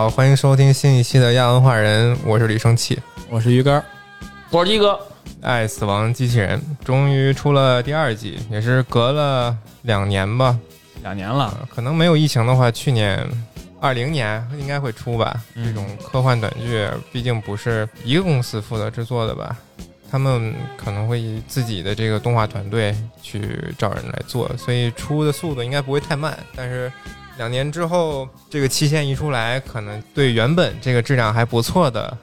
好，欢迎收听新一期的亚文化人，我是李生气。我是鱼竿，我是鸡哥，爱死亡机器人终于出了第二季，也是隔了两年吧，两年了，呃可能没有疫情的话，去年二零年应该会出吧。嗯这种科幻短剧，毕竟不是一个公司负责制作的吧，他们可能会以自己的这个动画团队去找人来做，所以出的速度应该不会太慢。但是两年之后，这个期限一出来，可能对原本这个质量还不错的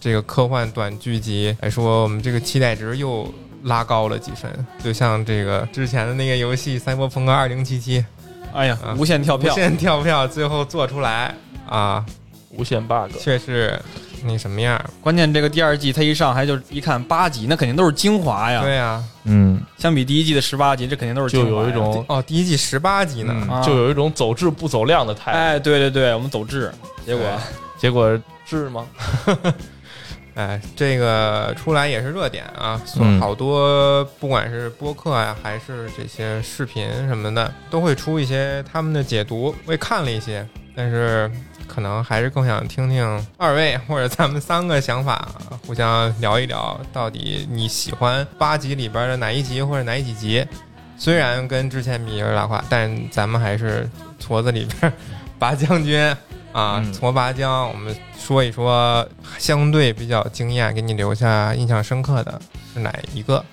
这个科幻短剧集来说，我们这个期待值又拉高了几分。就像这个之前的那个游戏《赛博朋克2077》，哎呀啊，无限跳票无，限跳票，最后做出来啊，无限 bug，确实那什么样？关键这个第二季他一上还就一看八集，那肯定都是精华呀。对呀、嗯，相比第一季的十八集，这肯定都是就精华呀有一种，哦，第一季十八集呢，嗯啊就有一种走质不走量的态度。哎，对对对，我们走质，结果结果质吗？哎，这个出来也是热点啊，嗯好多不管是播客呀、还是这些视频什么的，都会出一些他们的解读。我也看了一些，但是可能还是更想听听二位或者咱们三个想法，互相聊一聊，到底你喜欢八集里边的哪一集或者哪几集？虽然跟之前比有点拉胯，但咱们还是矬子里边拔将军啊，嗯 矬拔将，我们说一说相对比较惊艳，给你留下印象深刻的是哪一个？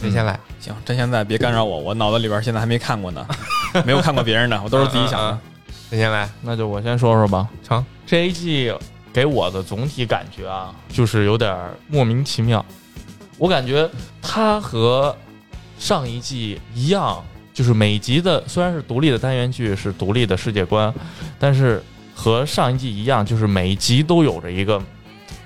谁先来？行，真现在别干扰我，我脑子里边现在还没看过呢，没有看过别人的，我都是自己想。谁先来？那就我先说说吧。成，这一季给我的总体感觉啊，就是有点儿莫名其妙。我感觉它和上一季一样，就是每集的虽然是独立的单元剧，是独立的世界观，但是和上一季一样，就是每一集都有着一个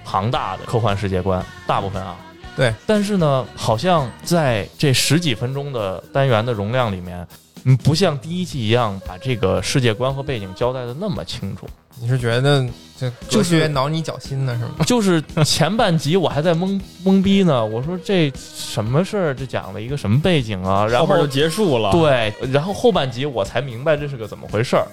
庞大的科幻世界观，大部分啊。对，但是呢，好像在这十几分钟的单元的容量里面，嗯，不像第一季一样把这个世界观和背景交代的那么清楚。你是觉得这就是挠你脚心呢，是吗？就是前半集我还在懵懵逼呢，我说这什么事儿？这讲了一个什么背景啊？然后后边就结束了。，对，然后后半集我才明白这是个怎么回事儿，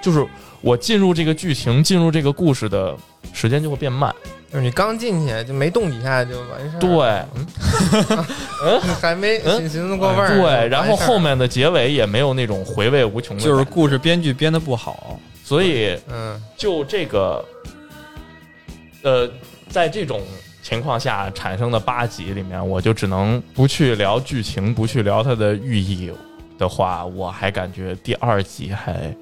就是我进入这个剧情、进入这个故事的时间就会变慢。就是你刚进去就没动几下就完事儿，对，嗯，还没嗯？寻寻思过味儿，对，然后后面的结尾也没有那种回味无穷的，就是故事编剧编的不好。所以嗯，就这个，呃，在这种情况下产生的八集里面，我就只能不去聊剧情，不去聊它的寓意的话，我还感觉第二集还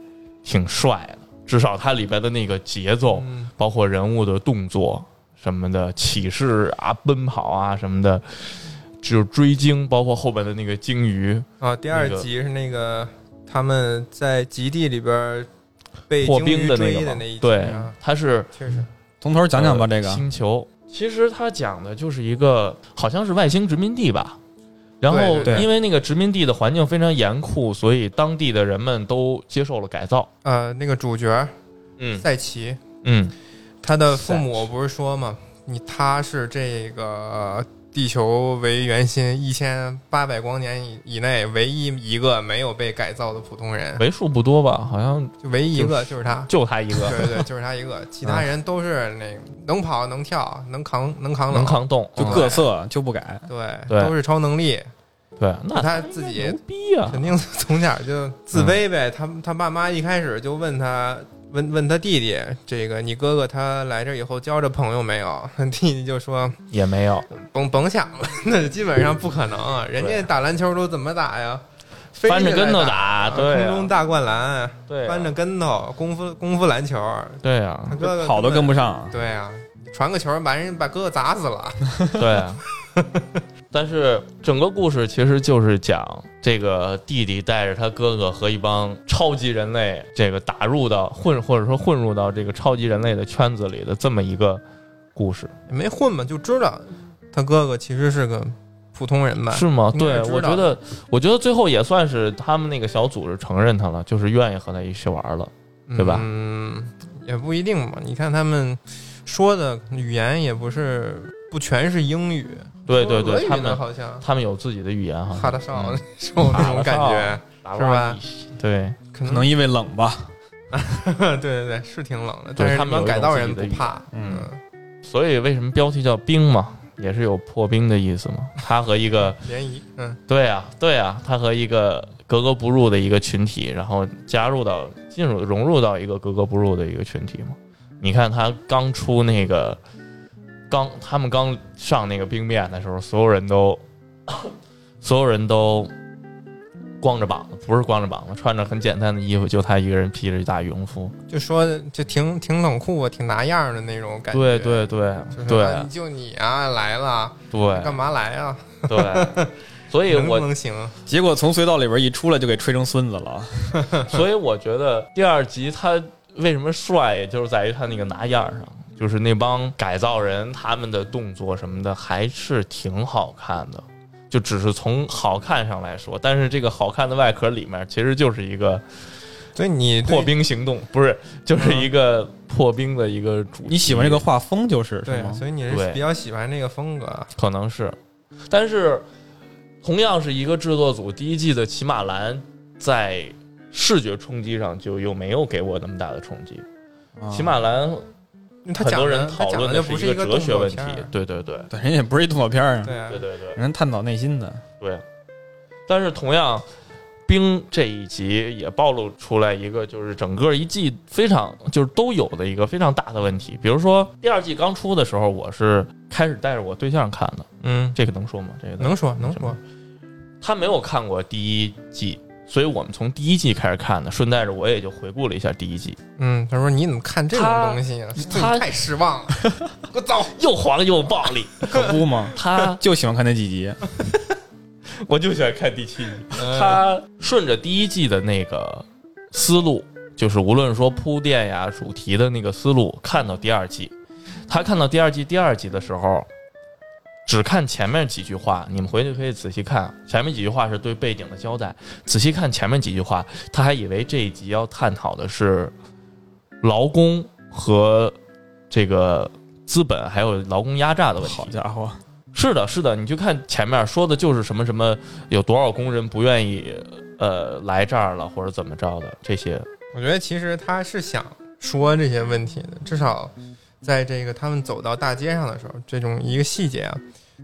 挺帅的，至少它里边的那个节奏，嗯。包括人物的动作什么的，启示啊、奔跑啊什么的，就是追鲸，包括后边的那个鲸鱼。啊，第二集是那个他们在极地里边儿被破鲸鱼冰的那个嘛追的那一集对啊，，它是确实，从头讲讲吧，呃这个。星球，其实他讲的就是一个好像是外星殖民地吧。然后因为那个殖民地的环境非常严酷，所以当地的人们都接受了改造。呃，那个主角嗯。赛奇，嗯，他的父母不是说吗，你他是这个地球为圆心一千八百光年以以内唯一一个没有被改造的普通人，为数不多吧，好像就唯一一个就是他。就他一个对对对，就是他一个，其他人都是那个能跑能跳能扛能扛，能扛冻，就嗯各色就不改。对对都是超能力。对，那他自己牛逼啊！肯定从小就自卑呗。他他爸妈一开始就问他，问问他弟弟，这个你哥哥他来这以后交着朋友没有？弟弟就说也没有，甭甭想了，那基本上不可能啊。人家打篮球都怎么打呀？翻着跟头打对啊空中大灌篮，对啊翻着跟头，功夫功夫篮球，对呀，他哥哥跑都跟不上，对呀，传个球把人把哥哥砸死了。对啊。但是整个故事其实就是讲这个弟弟带着他哥哥和一帮超级人类，这个打入到混或者说混入到这个超级人类的圈子里的这么一个故事，没混嘛，就知道他哥哥其实是个普通人吧？是吗？对，我觉得，我觉得最后也算是他们那个小组织承认他了，就是愿意和他一起玩了。对吧嗯，也不一定嘛。你看他们说的语言也不是不全是英语，对对对，他们好像。他们有自己的语言哈，哈达少嗯。受那种感觉，是是吧？对，可可能因为冷吧。对对对，是挺冷的，但是对他们改造人不怕，嗯。所以为什么标题叫冰嘛，也是有破冰的意思嘛。他和一个 联谊，嗯，对啊，对啊，他和一个格格不入的一个群体，然后加入到进入融入到一个格格不入的一个群体嘛。你看他刚出那个，刚他们刚上那个冰面的时候，所有人都，所有人都光着膀子，不是光着膀子，穿着很简单的衣服，就他一个人披着一大羽绒服。就说就挺挺冷酷，挺拿样的那种感觉，对对对就是对啊就你啊来了，对干嘛来啊？对，所以我能行？结果从隧道里边一出来就给吹成孙子了。所以我觉得第二集他为什么帅，也就是在于他那个拿样上，就是那帮改造人他们的动作什么的还是挺好看的，就只是从好看上来说，但是这个好看的外壳里面其实就是一个所以你破冰行动，不是，就是一个破冰的一个主题。你喜欢这个画风就是是对，吗？所以你是比较喜欢这个风格，可能是，但是同样是一个制作组，第一季的骑马兰在视觉冲击上就又没有给我那么大的冲击。啊骑马兰因为他很多人讲的他讨论讲的不是一个哲学问题对对对对，人也不是一动作片儿啊，对啊对，对对人探讨内心的。对。但是同样，冰这一集也暴露出来一个，就是整个一季非常就是都有的一个非常大的问题。比如说第二季刚出的时候，我是开始带着我对象看的，嗯，这个能说吗？这个能说能说，他没有看过第一季，所以我们从第一季开始看的，顺带着我也就回顾了一下第一季，嗯，他说你怎么看这种东西啊？他太失望了，给 我走！又黄又暴力。可不吗？他 就喜欢看那几集。我就喜欢看第七集，嗯他顺着第一季的那个思路，就是无论说铺垫呀、主题的那个思路，看到第二季，他看到第二季第二集的时候，只看前面几句话，你们回去可以仔细看，前面几句话是对背景的交代，仔细看前面几句话，他还以为这一集要探讨的是劳工和这个资本还有劳工压榨的问题。好家伙，是的，是的，你就看前面说的就是什么什么，有多少工人不愿意呃来这儿了，或者怎么着的这些。我觉得其实他是想说这些问题的，至少在这个他们走到大街上的时候，这种一个细节啊，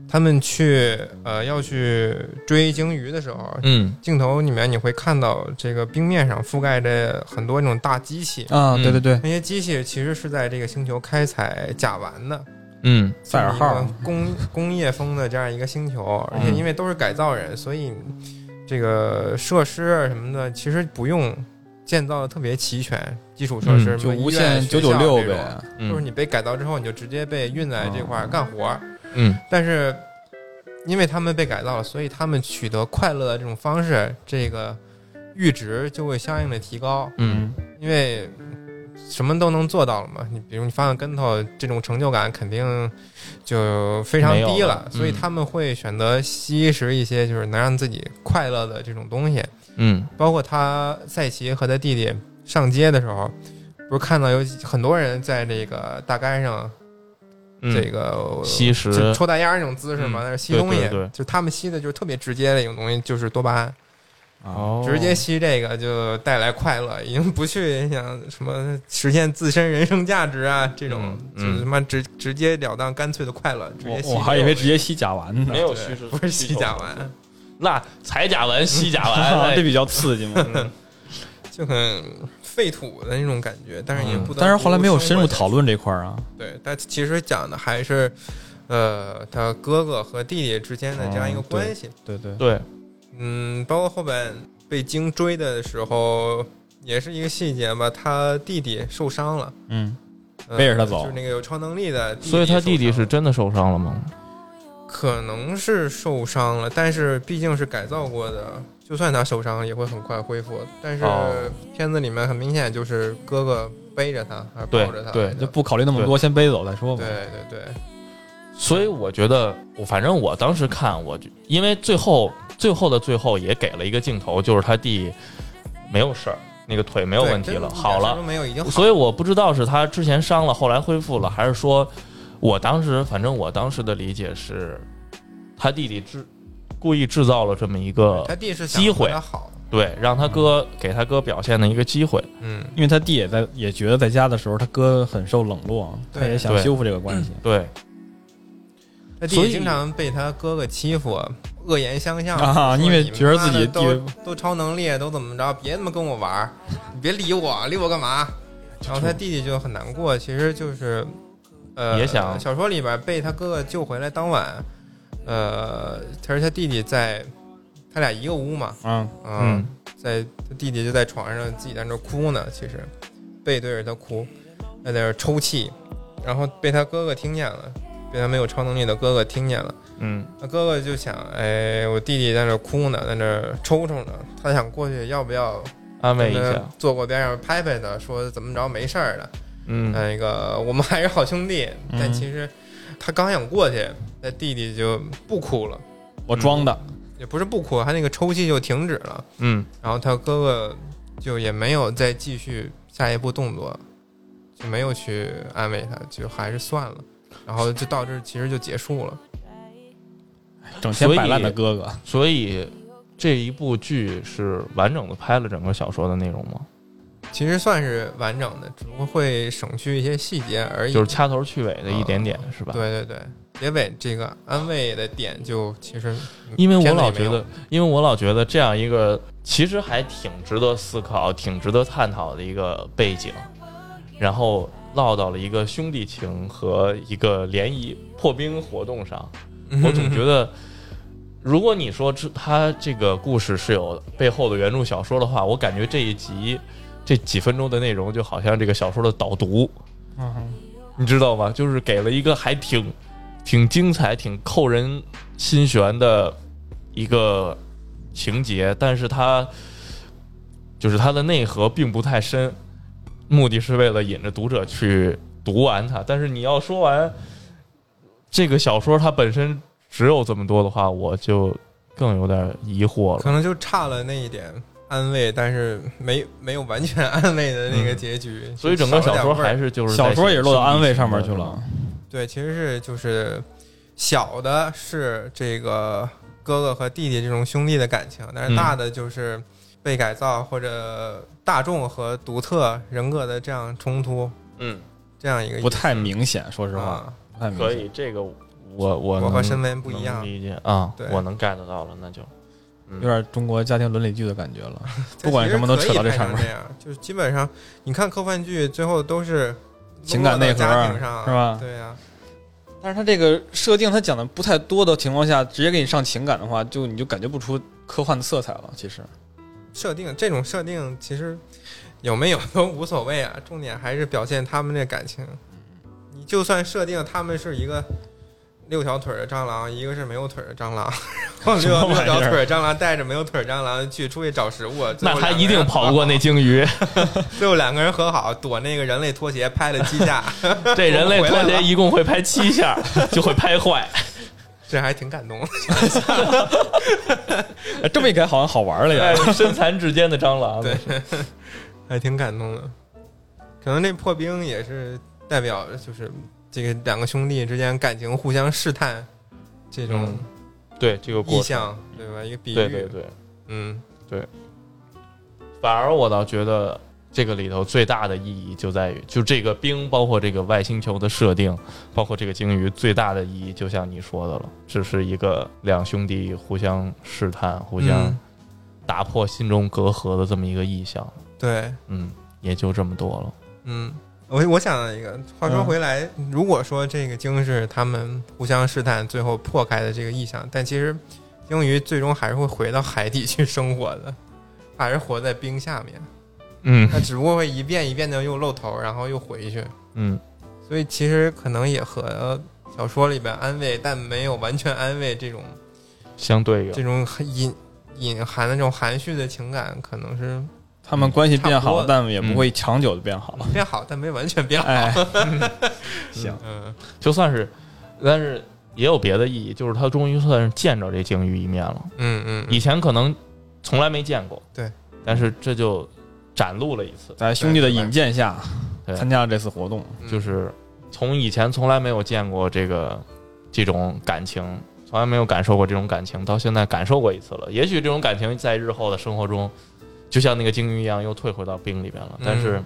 他们去呃要去追鲸鱼的时候，嗯。镜头里面你会看到这个冰面上覆盖着很多那种大机器，啊，嗯。对对对，那些机器其实是在这个星球开采甲烷的，嗯。赛尔号。工 工业风的这样一个星球，而且因为都是改造人，所以这个设施啊什么的其实不用建造的特别齐全，基础设施、嗯就无限九九六，呗。就是嗯你被改造之后，你就直接被运在这块儿干活儿。嗯但是因为他们被改造了，所以他们取得快乐的这种方式，这个阈值就会相应的提高。嗯因为什么都能做到了嘛，你比如你翻个跟头，这种成就感肯定就非常低了了，所以嗯他们会选择吸食一些就是能让自己快乐的这种东西。嗯。包括他赛奇和他弟弟上街的时候，不是看到有很多人在这个大街上嗯，这个吸食。就抽大烟儿那种姿势嘛，嗯。在那吸东西，对对对。就他们吸的就是特别直接的一种东西，就是多巴胺。哦，直接吸这个就带来快乐，已经不去想什么实现自身人生价值啊这种，嗯就是他妈直直截了当、干脆的快乐，直接吸我我还以为直接吸甲烷呢，没有对吸食，不是吸甲烷，那踩甲烷吸 甲烷，哎这比较刺激嘛。嗯 就很废土的那种感觉，但是也嗯不但是后来没有深入讨论这块儿啊。对，但其实讲的还是，呃，他哥哥和弟弟之间的这样一个关系。对对，对，嗯，包括后边被鲸追的时候，也是一个细节吧，他弟弟受伤了。嗯，呃背着他走就是那个有超能力的弟弟所以他弟弟是真的受伤了吗？可能是受伤了，但是毕竟是改造过的，就算他受伤也会很快恢复。但是哦片子里面很明显就是哥哥背着他，还是抱着他，对就不考虑那么多，先背走再说吧对。对对，所以我觉得，我反正我当时看，我就因为最后最后的最后也给了一个镜头，就是他弟没有事儿，那个腿没有问题了，好了所以我不知道是他之前伤了，后来恢复了，还是说我当时反正我当时的理解是，他弟弟制故意制造了这么一个他弟是想机会好，对，让他哥给他哥表现的一个机会。嗯，因为他弟也在也觉得在家的时候他哥很受冷落，他也想修复这个关系。对，他弟弟经常被他哥哥欺负，恶言相向啊因为觉得自己都都超能力，都怎么着？别他妈跟我玩儿，你别理我，理我干嘛？然后他弟弟就很难过，其实就是，呃，也想小说里边被他哥哥救回来当晚，呃，他说他弟弟在，他俩一个屋嘛，嗯，嗯，在他弟弟就在床上自己在那哭呢，其实背对着他哭，在那抽泣，然后被他哥哥听见了，被他没有超能力的哥哥听见了，嗯。他哥哥就想，哎，我弟弟在那哭呢，在那抽抽呢，他想过去要不要安慰一下。坐过边上拍拍他，说怎么着没事儿的，嗯那个我们还是好兄弟，但嗯其实他刚想过去，那弟弟就不哭了，我装的，也不是不哭，他那个抽泣就停止了。嗯然后他哥哥就也没有再继续下一步动作，就没有去安慰他，就还是算了。然后就到这儿其实就结束了。所以整天摆烂的哥哥，所以这一部剧是完整的拍了整个小说的内容吗？其实算是完整的，只不过会省去一些细节而已。就是掐头去尾的一点点，是吧？对对对，结尾这个安慰的点就其实因为我老觉得，因为我老觉得这样一个其实还挺值得思考、挺值得探讨的一个背景，然后落到了一个兄弟情和一个联谊破冰活动上，我总觉得。如果你说这他这个故事是有背后的原著小说的话，我感觉这一集这几分钟的内容就好像这个小说的导读，嗯，你知道吗？就是给了一个还挺挺精彩、挺扣人心弦的一个情节，但是它就是它的内核并不太深，目的是为了引着读者去读完它。但是你要说完这个小说它本身只有这么多的话，我就更有点疑惑了。可能就差了那一点安慰，但是没没有完全安慰的那个结局。嗯所以整个小说还是是就是小说也落到安慰上面去了。对，其实是就是小的是这个哥哥和弟弟这种兄弟的感情，但是嗯大的就是被改造或者大众和独特人格的这样冲突，嗯，这样一个不太明显，说实话，啊。不太明显。可以，这个我我我和申文不一样理解啊，我能 get 到了，那就嗯有点中国家庭伦理剧的感觉了，不管什么都扯到这上面。就是基本上你看科幻剧最后都是 情感内核是吧？对呀、但是他这个设定他讲的不太多的情况下，直接给你上情感的话，就你就感觉不出科幻的色彩了。其实，设定这种设定其实有没有都无所谓啊，重点还是表现他们这感情。你就算设定他们是一个六条腿的蟑螂，一个是没有腿的蟑螂，然后六条腿的蟑螂带着没有腿的蟑螂去出去找食物，那他一定跑不过那鲸鱼。最后两个人和好，躲那个人类拖鞋拍了七下，这人类拖鞋一共会拍七下，就会拍坏。这还挺感动的。哎这么一改好像好玩了呀。哎身残志坚的蟑螂，对还挺感动的。可能这破冰也是代表就是这个两个兄弟之间感情互相试探这种嗯对这个意过程，象，对吧？一个比喻，对对对。嗯，反而我倒觉得这个里头最大的意义就在于，就这个冰，包括这个外星球的设定，包括这个鲸鱼，最大的意义就像你说的了，只是一个两兄弟互相试探、互相嗯打破心中隔阂的这么一个意象。对，嗯，也就这么多了。嗯。我我想到一个，话说嗯回来，如果说这个鲸是他们互相试探，最后破开的这个意象，但其实鲸鱼最终还是会回到海底去生活的，还是活在冰下面。嗯它只不过会一遍一遍的又露头，然后又回去。嗯，所以其实可能也和小说里边安慰，但没有完全安慰这种相对这种很隐隐含的这种含蓄的情感，可能是他们关系变好，但也不会长久的变好。变好，但没完全变好。哎，行，嗯，就算是，但是也有别的意义，就是他终于算是见着这鲸鱼一面了。嗯嗯以前可能从来没见过，对，但是这就展露了一次，在兄弟的引荐下，对参加了这次活动。嗯，就是从以前从来没有见过这个这种感情，从来没有感受过这种感情，到现在感受过一次了。也许这种感情在日后的生活中，就像那个鲸鱼一样，又退回到冰里边了。但是，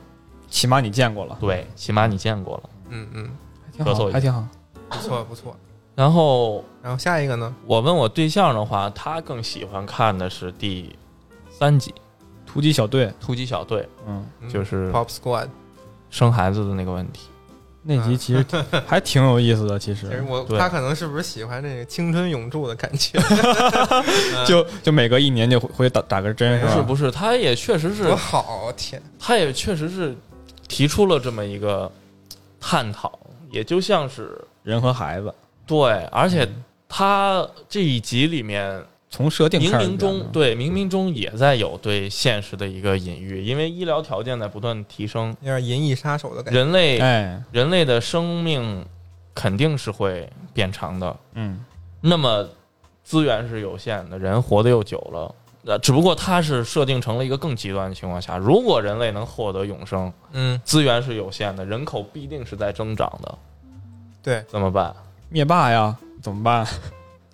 起码你见过了，对，起码你见过了。嗯嗯，挺好，咳嗽还挺好。不错不错。然后然后下一个呢？我问我对象的话，他更喜欢看的是第三集突击小队，《突击小队嗯，嗯》，就是 Pop Squad。生孩子的那个问题。那集其实 还挺有意思的，其其实他可能是不是喜欢这个青春永驻的感觉？就就每隔一年就回回打打个针，不是吧？是不是，他也确实是多好，天！他也确实是提出了这么一个探讨，也就像是人和孩子对，而且他这一集里面从设定冥冥中对冥冥中也在有对现实的一个隐喻，因为医疗条件在不断提升，有点银翼杀手的感觉。人类哎，人类的生命肯定是会变长的，嗯，那么资源是有限的，人活得又久了。呃，只不过它是设定成了一个更极端的情况下，如果人类能获得永生，嗯，资源是有限的，人口必定是在增长的，对，怎么办？灭霸呀，怎么办？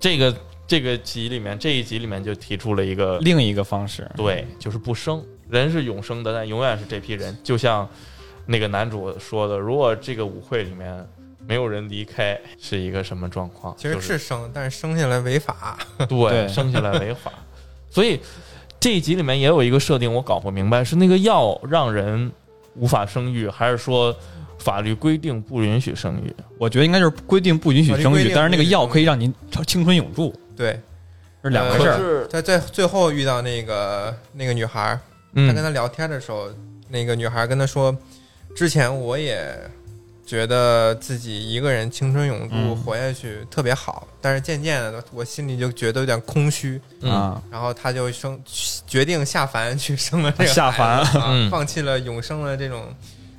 这个这个集里面这一集里面就提出了一个另一个方式，对，就是不生，人是永生的，但永远是这批人。就像那个男主说的，如果这个舞会里面没有人离开，是一个什么状况？其实就是生，但是生下来违法。对，对生下来违法。所以这一集里面也有一个设定，我搞不明白，是那个药让人无法生育，还是说法律规定不允许生育？我觉得应该就是规定不允许生育，但是那个药可以让您青春永驻，对，是两回事儿。在在最后遇到那个那个女孩儿，他跟嗯，他聊天的时候，那个女孩跟他说，之前我也觉得自己一个人青春永驻嗯。活下去特别好，但是渐渐的我心里就觉得有点空虚，嗯。啊，然后他就生决定下凡去生了这个下凡孩子放弃了永生的这种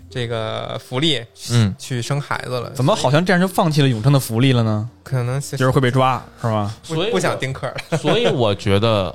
这个福利，嗯，去生孩子了。怎么好像这样就放弃了永生的福利了呢？可能就是是会被抓，是吧？所以不不想丁克了？所以我觉得，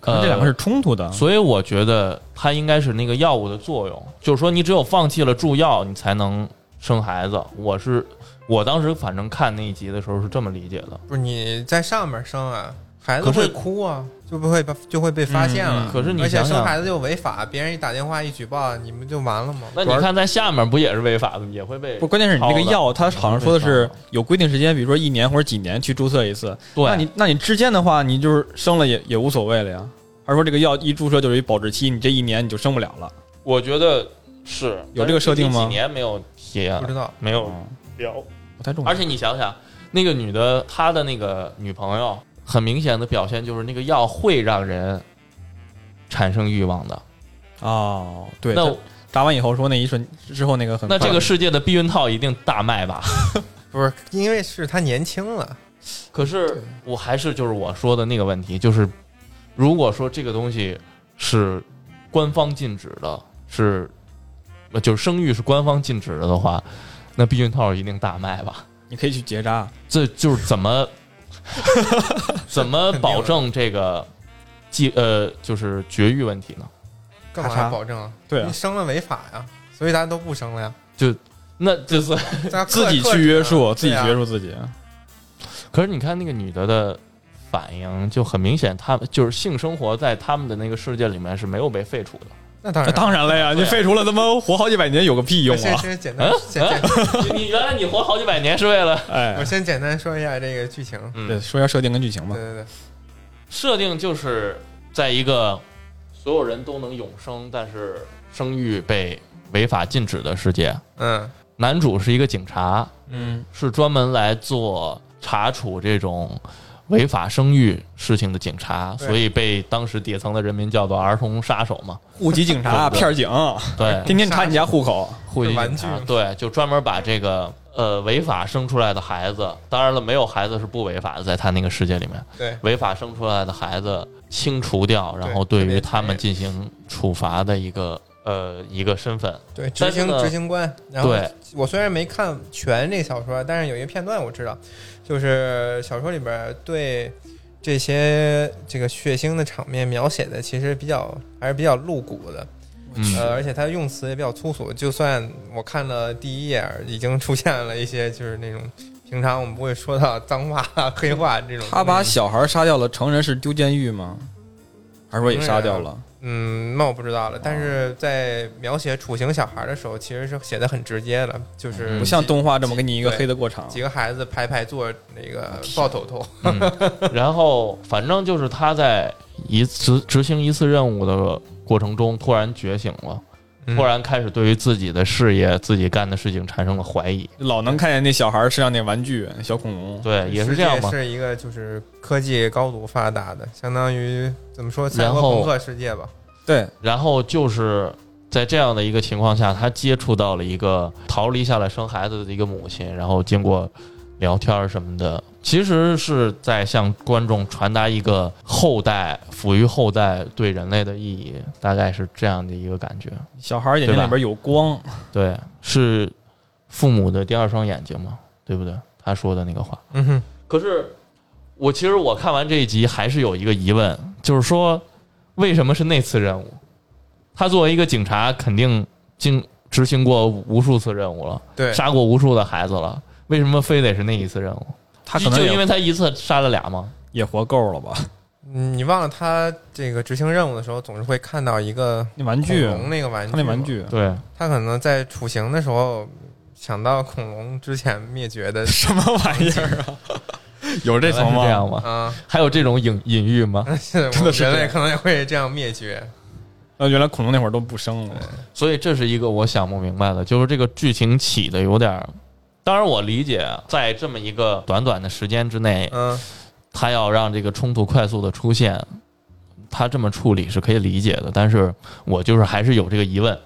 可能这两个是冲突的。所以我觉得它应该是那个药物的作用，就是说你只有放弃了注药，你才能生孩子。我是我当时反正看那一集的时候是这么理解的。不是你在上面生啊，孩子会哭啊，就不会把就会被发现了。可是你而且想想，生孩子又违法，别人一打电话一举报，你们就完了吗？那你看在下面不也是违法的，也会被不，关键是你这个药，它好像说的是有规定时间，比如说一年或者几年去注册一次。对，那你那你之间的话，你就是生了也也无所谓了呀？还是说这个药一注射就是一保质期，你这一年你就生不了了？我觉得是有这个设定吗几年没有提啊不，知道，没有嗯聊。不太重要。而且你想想，那个女的，她的那个女朋友，很明显的表现就是那个药会让人产生欲望的。哦，对，那他扎完以后说那一瞬之后那个很那这个世界的避孕套一定大卖吧？不是因为是他年轻了，可是我还是就是我说的那个问题，就是如果说这个东西是官方禁止的，是呃就是生育是官方禁止的的话，那避孕套一定大卖吧？你可以去结扎，这就是怎么 怎么保证这个继呃就是绝育问题呢？干嘛要保证啊？对啊你生了违法呀，所以大家都不生了呀。就那就是，大家 自己去约束，自己对啊约束自己。可是你看那个女的的反应就很明显，她就是性生活在他们的那个世界里面是没有被废除的。那那当然，当然了呀，你废除了，他妈活好几百年有个屁用啊！先简单嗯，简单，你你原来你活好几百年是为了哎 我，先简单说一下这个剧情。对，嗯，说一下设定跟剧情吧对。对对，设定就是在一个所有人都能永生，但是生育被违法禁止的世界。嗯男主是一个警察，嗯，是专门来做查处这种违法生育事情的警察，所以被当时底层的人民叫做儿童杀手嘛。户籍警察、片儿警，对，天天查你家户口。户籍警察，对，就专门把这个呃违法生出来的孩子，当然了，没有孩子是不违法的，在他那个世界里面，对，违法生出来的孩子清除掉，然后对于他们进行处罚的一个呃一个身份。对，执行执行官。然后我虽然没看全这小说，但是有一个片段我知道，就是小说里边对这些这个血腥的场面描写的其实比较还是比较露骨的，嗯呃，而且他用词也比较粗俗。就算我看了第一页，已经出现了一些就是那种平常我们不会说到脏话、黑话这种。他把小孩杀掉了，成人是丢监狱吗？还是说也杀掉了？嗯，那我不知道了。但是在描写处刑小孩的时候，其实是写的很直接的，就是不像动画这么给你一个黑的过场。几个孩子排排坐那个抱头头。嗯，然后反正就是他在一执执行一次任务的过程中，突然觉醒了，嗯突然开始对于自己的事业、自己干的事情产生了怀疑。老能看见那小孩身上那玩具，小恐龙。对，也是这样嘛。世界是一个就是科技高度发达的，相当于怎么说赛然后博朋克世界吧。对，然后就是在这样的一个情况下，他接触到了一个逃离下来生孩子的一个母亲，然后经过聊天儿什么的，其实是在向观众传达一个后代抚育后代对人类的意义，大概是这样的一个感觉。小孩眼睛里边有光，对，是父母的第二双眼睛嘛，对不对？他说的那个话。嗯哼，可是我其实我看完这一集还是有一个疑问，就是说为什么是那次任务？他作为一个警察，肯定经执行过无数次任务了，对，杀过无数的孩子了，为什么非得是那一次任务？他可能就因为他一次杀了俩吗？也活够了吧？嗯你忘了他这个执行任务的时候，总是会看到一个那玩具，恐龙那个玩具，他那玩，具对，他可能在处刑的时候想到恐龙之前灭绝的 什么玩意儿啊？有这层吗？是这样吗？啊，还有这种隐隐喻吗？是真的是这样人类可能也会这样灭绝。那，原来恐龙那会儿都不生了。所以这是一个我想不明白的，就是这个剧情起的有点儿。当然，我理解，在这么一个短短的时间之内，嗯，他要让这个冲突快速的出现，他这么处理是可以理解的。但是我就是还是有这个疑问：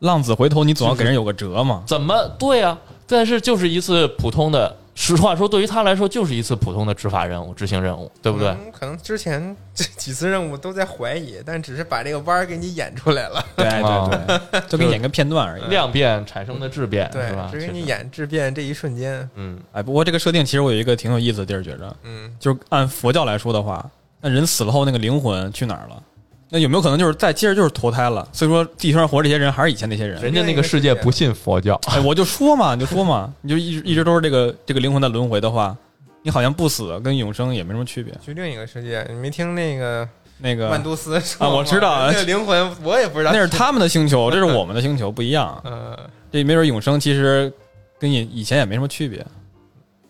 浪子回头，你总要给人有个辙嘛。怎么对啊？但是就是一次普通的，实话说，对于他来说就是一次普通的执法任务、执行任务，对不对？嗯可能之前 这几次任务都在怀疑，但只是把这个弯儿给你演出来了。对啊对对，就给你演个片段而已。量变产生的质变，对吧？，只给你，演质变这一瞬间。嗯，哎，不过这个设定其实我有一个挺有意思的地儿，觉着嗯，就是按佛教来说的话，那人死了后那个灵魂去哪儿了？那有没有可能就是再接着就是投胎了？所以说地球上活着这些人还是以前那些人。人家那个世界不信佛教，哎，我就说嘛，你就说嘛，你就一直一直都是这个这个灵魂在轮回的话，你好像不死跟永生也没什么区别。去另一个世界，你没听那个那个万都斯说啊我知道吗 那个灵魂我也不知道，那是他们的星球，这是我们的星球，不一样。呃，这没准永生其实跟以以前也没什么区别。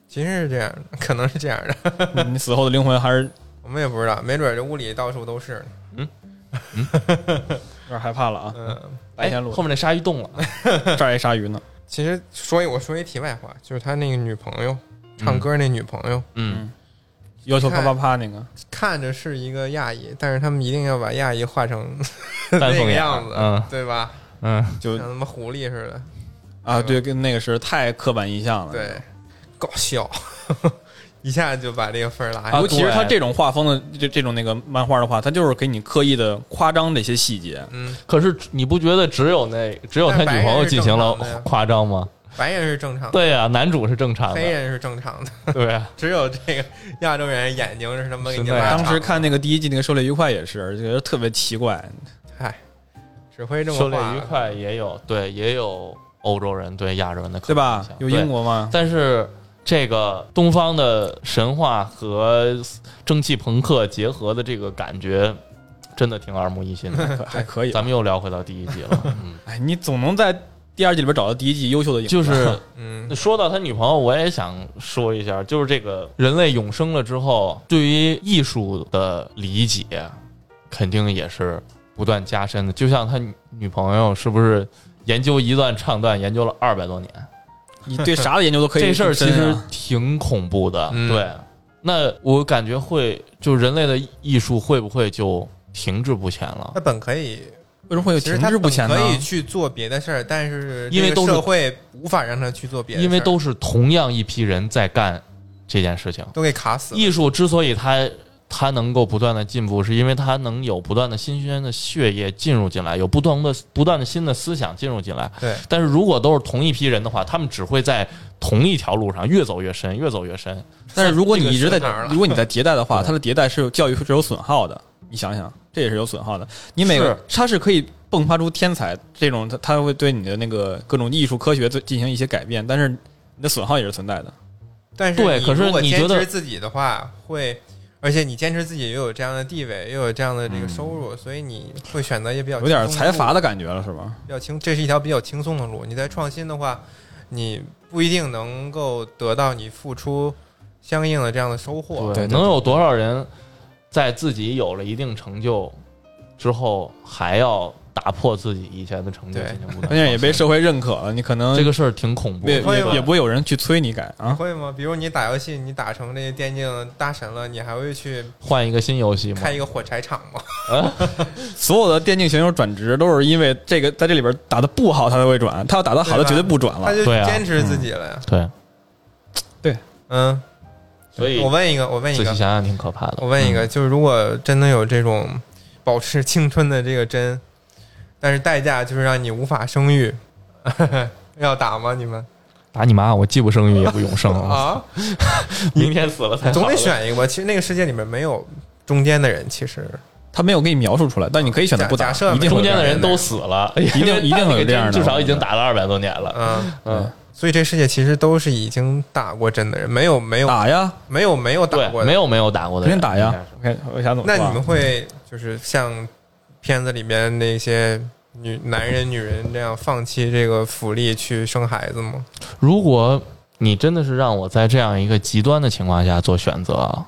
其实是这样的，可能是这样的，你死后的灵魂还是我们也不知道，没准这屋里到处都是呢。有点害怕了啊！嗯，白天录哎后面那鲨鱼动了，这儿一鲨鱼呢，其实说一我说一题外话，就是他那个女朋友唱歌那女朋友，嗯，要求啪啪啪那个，看着是一个亚裔，但是他们一定要把亚裔画成 那个样子，嗯。对吧？嗯，就像他妈狐狸似的，啊，对，跟那个是太刻板印象了。对，搞笑，一下就把这个分儿拉下。来尤其是他这种画风的这这种那个漫画的话，他就是给你刻意的夸张这些细节。嗯，可是你不觉得只有那只有他女朋友进行了夸张吗？白人是正常的，对呀、男主是正常的，黑人是正常的，对啊，只有这个亚洲人眼睛是什么给你拉长当时看那个第一季那个狩猎愉快也是，觉得特别奇怪。嗨，只会这么狩猎愉快也有对，也有欧洲人对亚洲人的刻对吧？板印象？有英，国吗？但是这个东方的神话和蒸汽朋克结合的这个感觉，真的挺耳目一新的。可 还可以。咱们又聊回到第一季了，嗯，哎，你总能在第二季里边找到第一季优秀的影子。就是嗯，说到他女朋友，我也想说一下，就是这个人类永生了之后，对于艺术的理解，肯定也是不断加深的。就像他女朋友是不是研究一段唱段研究了二百多年？你对啥的研究都可以。这事儿其实啊挺恐怖的。嗯对，那我感觉会，就人类的艺术会不会就停滞不前了？它本可以，为什么会有停滞不前呢？可以去做别的事儿，但是因为都是社会无法让他去做别的事儿，因为都是同样一批人在干这件事情。都给卡死了。艺术之所以它它能够不断的进步，是因为它能有不断的新鲜的血液进入进来，有不同的不断的新的思想进入进来。对，但是如果都是同一批人的话，他们只会在同一条路上越走越深，越走越深。但是如果你一直在如果你在迭代的话，对它的迭代是有教育是有损耗的。你想想，这也是有损耗的。你每个是它是可以迸发出天才这种，它它会对你的那个各种艺术科学做进行一些改变，但是你的损耗也是存在的。但是对可是你觉得自己的话，会，而且你坚持自己又有这样的地位，又有这样的这个收入，所以你会选择也比较有点财阀的感觉了，是吧？比较轻，这是一条比较轻松的路。你在创新的话，你不一定能够得到你付出相应的这样的收获。对能有多少人在自己有了一定成就之后，还要打破自己以前的成就对进行不断关键也被社会认可了，你可能这个事儿挺恐怖也不会有人去催你改啊。会吗？比如你打游戏，你打成那个电竞大神了，你还会去换一个新游戏吗开？一个火柴厂吗？所有的电竞选手转职都是因为这个在这里边打的不好，他才会转；他要打的好，他绝对不转了。他就对啊坚持自己了呀。对，嗯，所以我问一个，我问一个，仔细想想挺可怕的。我问一个，嗯就是如果真的有这种保持青春的这个针，但是代价就是让你无法生育，要打吗？你们打你妈！我既不生育也不永生，啊，明天死了才总得选一个吧。其实那个世界里面没有中间的人，其实他没有给你描述出来，但你可以选择不打。假假设一定中间的人都死了，一定一定会有这样的至少已经打了二百多年了。嗯，嗯，所以这世界其实都是已经打过针的人，没有没有打呀，没有没有打过，的。没有没有打过的人，肯定打呀。OK，我想怎么那你们会就是像片子里面那些女男人、女人这样放弃这个福利去生孩子吗？如果你真的是让我在这样一个极端的情况下做选择啊，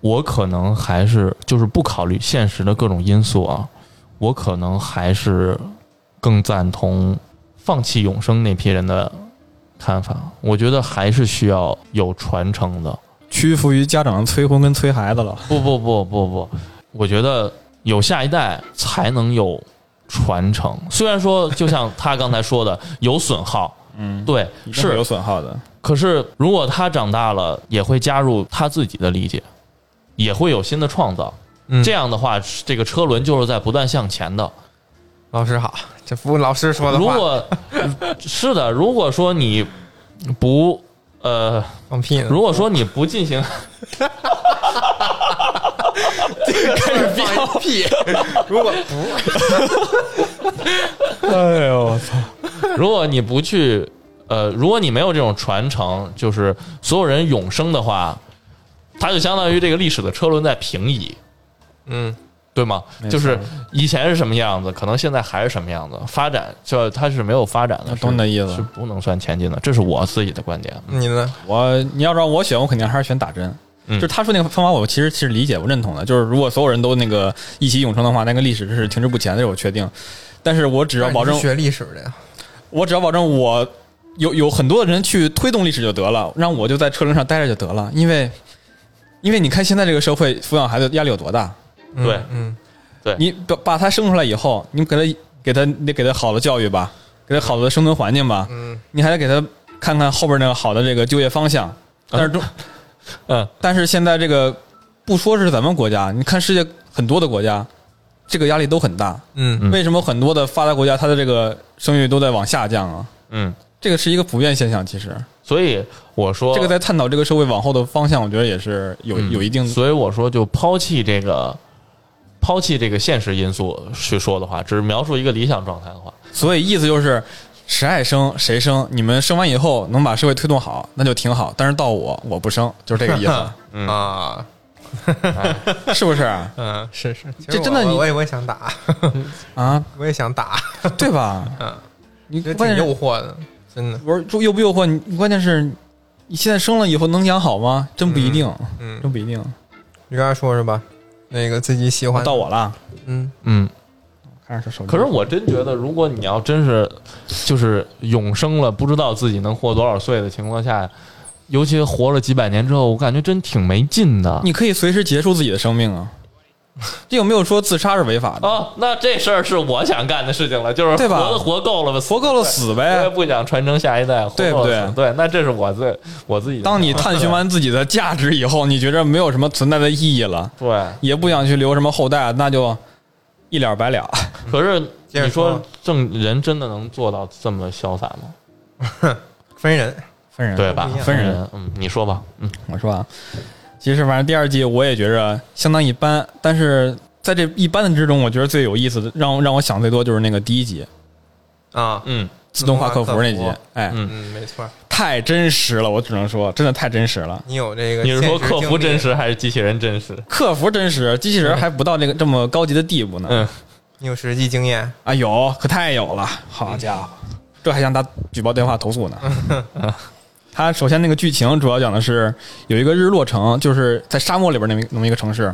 我可能还是就是不考虑现实的各种因素啊，我可能还是更赞同放弃永生那批人的看法。我觉得还是需要有传承的。屈服于家长的催婚跟催孩子了。不不不不不，我觉得有下一代才能有传承。虽然说，就像他刚才说的，有损耗，嗯，对，是有损耗的。可是，如果他长大了，也会加入他自己的理解，也会有新的创造。嗯这样的话，这个车轮就是在不断向前的。老师好，这服老师说的话，如果是的，如果说你不呃，放屁，如果说你不进行，开始放屁，如果不，哎呦我操！如果你不去呃，如果你没有这种传承，就是所有人永生的话，它就相当于这个历史的车轮在平移，嗯，对吗？就是以前是什么样子，可能现在还是什么样子，发展就它是没有发展的，懂你的意思是不能算前进的，这是我自己的观点。你呢？我你要让我选，我肯定还是选打针。嗯就是他说那个方法，我其实是理解、我认同的。就是如果所有人都那个一起永生的话，那个历史是停滞不前的，我确定。但是我只要保证，学历史的呀，我只要保证我有有很多的人去推动历史就得了，让我就在车轮上待着就得了。因为，因为你看现在这个社会抚养孩子压力有多大，对嗯对嗯，你把把他生出来以后，你给他给他得给他好的教育吧，给他好的生存环境吧，嗯，你还得给他看看后边那个好的这个就业方向。但是中，嗯，但是现在这个不说是咱们国家，你看世界很多的国家，这个压力都很大。嗯嗯为什么很多的发达国家它的这个生育率都在往下降啊？嗯，这个是一个普遍现象，其实所以我说这个在探讨这个社会往后的方向，我觉得也是有嗯有一定所以我说就抛弃这个。抛弃这个现实因素去说的话，只是描述一个理想状态的话，所以意思就是，谁爱生谁生，你们生完以后能把社会推动好，那就挺好。但是到我，我不生，就是这个意思，嗯。啊，是不是啊？嗯，是是，这真的你我我也我也想打，啊，我也想打，对吧？嗯，你关键诱惑的，真的，不是诱不诱惑？你关键是你现在生了以后能养好吗？真不一定，嗯，真不一定。你刚才说是吧？那个自己喜欢。到我了，嗯，嗯，看着是手机。可是我真觉得，如果你要真是就是永生了，不知道自己能活多少岁的情况下，尤其活了几百年之后，我感觉真挺没劲的。你可以随时结束自己的生命啊。这有没有说自杀是违法的？哦，那这事儿是我想干的事情了，就是对吧活活够了吧，活够了死我也呗。不想传承下一代，对不对对，那这是我自我自己。当你探寻完自己的价值以后，你觉着没有什么存在的意义了，对，也不想去留什么后代，那就一了百了。可是你说说。正人真的能做到这么潇洒吗？分人，分人对吧分人人，嗯，你说吧，嗯，我说啊，其实反正第二季我也觉着相当一般，但是在这一般的之中，我觉得最有意思的，让让我想最多就是那个第一集，啊，嗯自动化客服那集哎，嗯，嗯，没错。太真实了，我只能说，真的太真实了。你有这个，你是说客服真？实还是机器人真实？客服真实，机器人还不到这个这么高级的地步呢。嗯，你有实际经验？啊，有，可太有了，好家伙，这还想打举报电话投诉呢。他首先那个剧情主要讲的是有一个日落城，就是在沙漠里边那么那么一个城市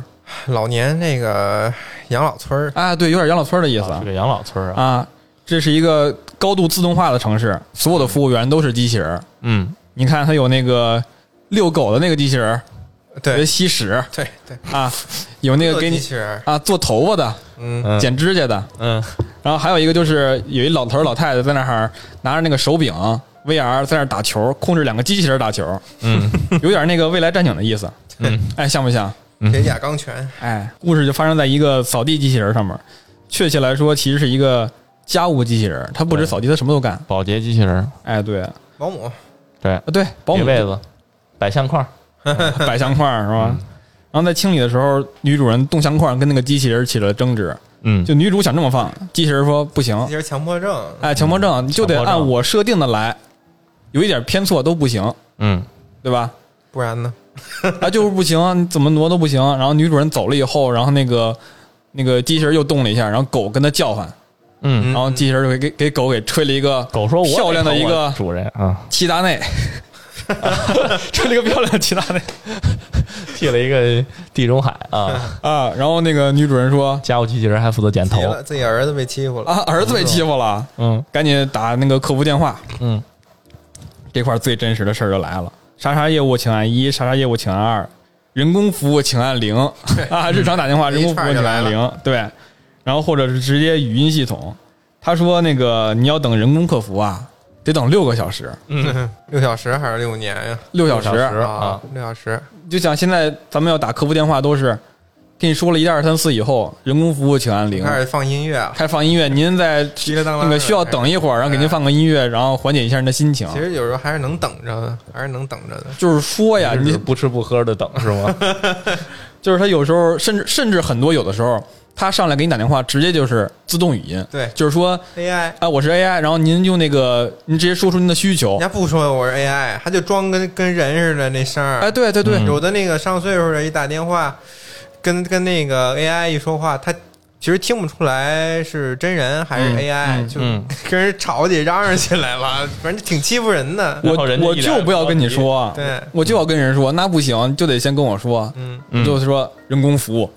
老年那个养老村儿，啊，对，有点养老村的意思这个养老村啊。啊。这是一个高度自动化的城市，所有的服务员都是机器人。嗯。你看，它有那个遛狗的那个机器人，有对吸屎。对对，啊，有那个给机你器人，啊做头发的、嗯，嗯。剪指甲的，嗯。然后还有一个就是有一老头儿老太太在那儿拿着那个手柄 VR 在那儿打球，控制两个机器人打球，嗯。有点那个未来战警的意思。嗯。哎，像不像？铁甲钢拳，哎，故事就发生在一个扫地机器人上面，确切来说，其实是一个家务机器人，它不止扫地，它什么都干。保洁机器人，哎，对，啊保姆，对，对，保姆。叠被子，摆相框，摆相框是吧？然后在清理的时候，女主人动相框跟那个机器人起了争执，嗯，就女主想这么放，机器人说不行。机，器人强迫症，哎，强迫症你就得按我设定的来，有一点偏错都不行，嗯。对吧？不然呢？啊，就是不行，你怎么挪都不行。然后女主人走了以后，然后那个那个机器人又动了一下，然后狗跟它叫唤，嗯，然后机器人就给给给狗给吹了一个狗说我漂亮的一个主人啊，齐达内，吹了一个漂亮的齐达内剃了一个地中海啊，啊。然后那个女主人说家务机器人还负责剪头自己儿子被欺负了啊，儿子被欺负了，嗯赶紧打那个客服电话。嗯这块最真实的事儿就来了，啥啥业务请按一，啥啥业务请按二，人工服务请按零啊，日常打电话人工服务请按零，对，然后或者是直接语音系统。他说那个你要等人工客服啊，得等六个小时，嗯，六小时还是六年呀？六小时。六小时啊，六小时，就像现在咱们要打客服电话都是跟你说了一二三四以后，人工服务请按零，开始放音乐了，开始放音乐，您在那个需要等一会儿，然后给您放个音乐，然后缓解一下您的心情其。实有时候还是能等着的，还是能等着的。就是说呀，你你不吃不喝的等是吗？就是他有时候甚至甚至很多有的时候，他上来给你打电话，直接就是自动语音，对。就是说，AI，啊，我是 AI，然后您用那个，您直接说出您的需求。人，家不说我是 AI，他就装跟跟人似的那声儿。哎，对对对，嗯有的那个上岁数的一打电话，跟跟那个 AI 一说话，他其实听不出来是真人还是嗯 AI，、嗯就嗯。跟人吵起嚷嚷起来了，反正挺欺负人的。我我就不要跟你说，对，我就要跟人说，那不行，就得先跟我说，嗯，嗯。就是说人工服务，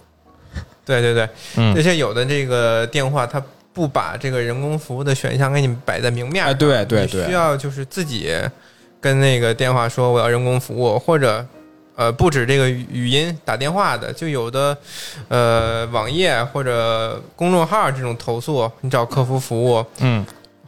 对对对，嗯。而且有的这个电话它不把这个人工服务的选项给你摆在明面上，哎对对你对需要就是自己跟那个电话说我要人工服务，或者呃不止这个语语音打电话的，就有的呃网页或者公众号这种投诉，你找客服服务嗯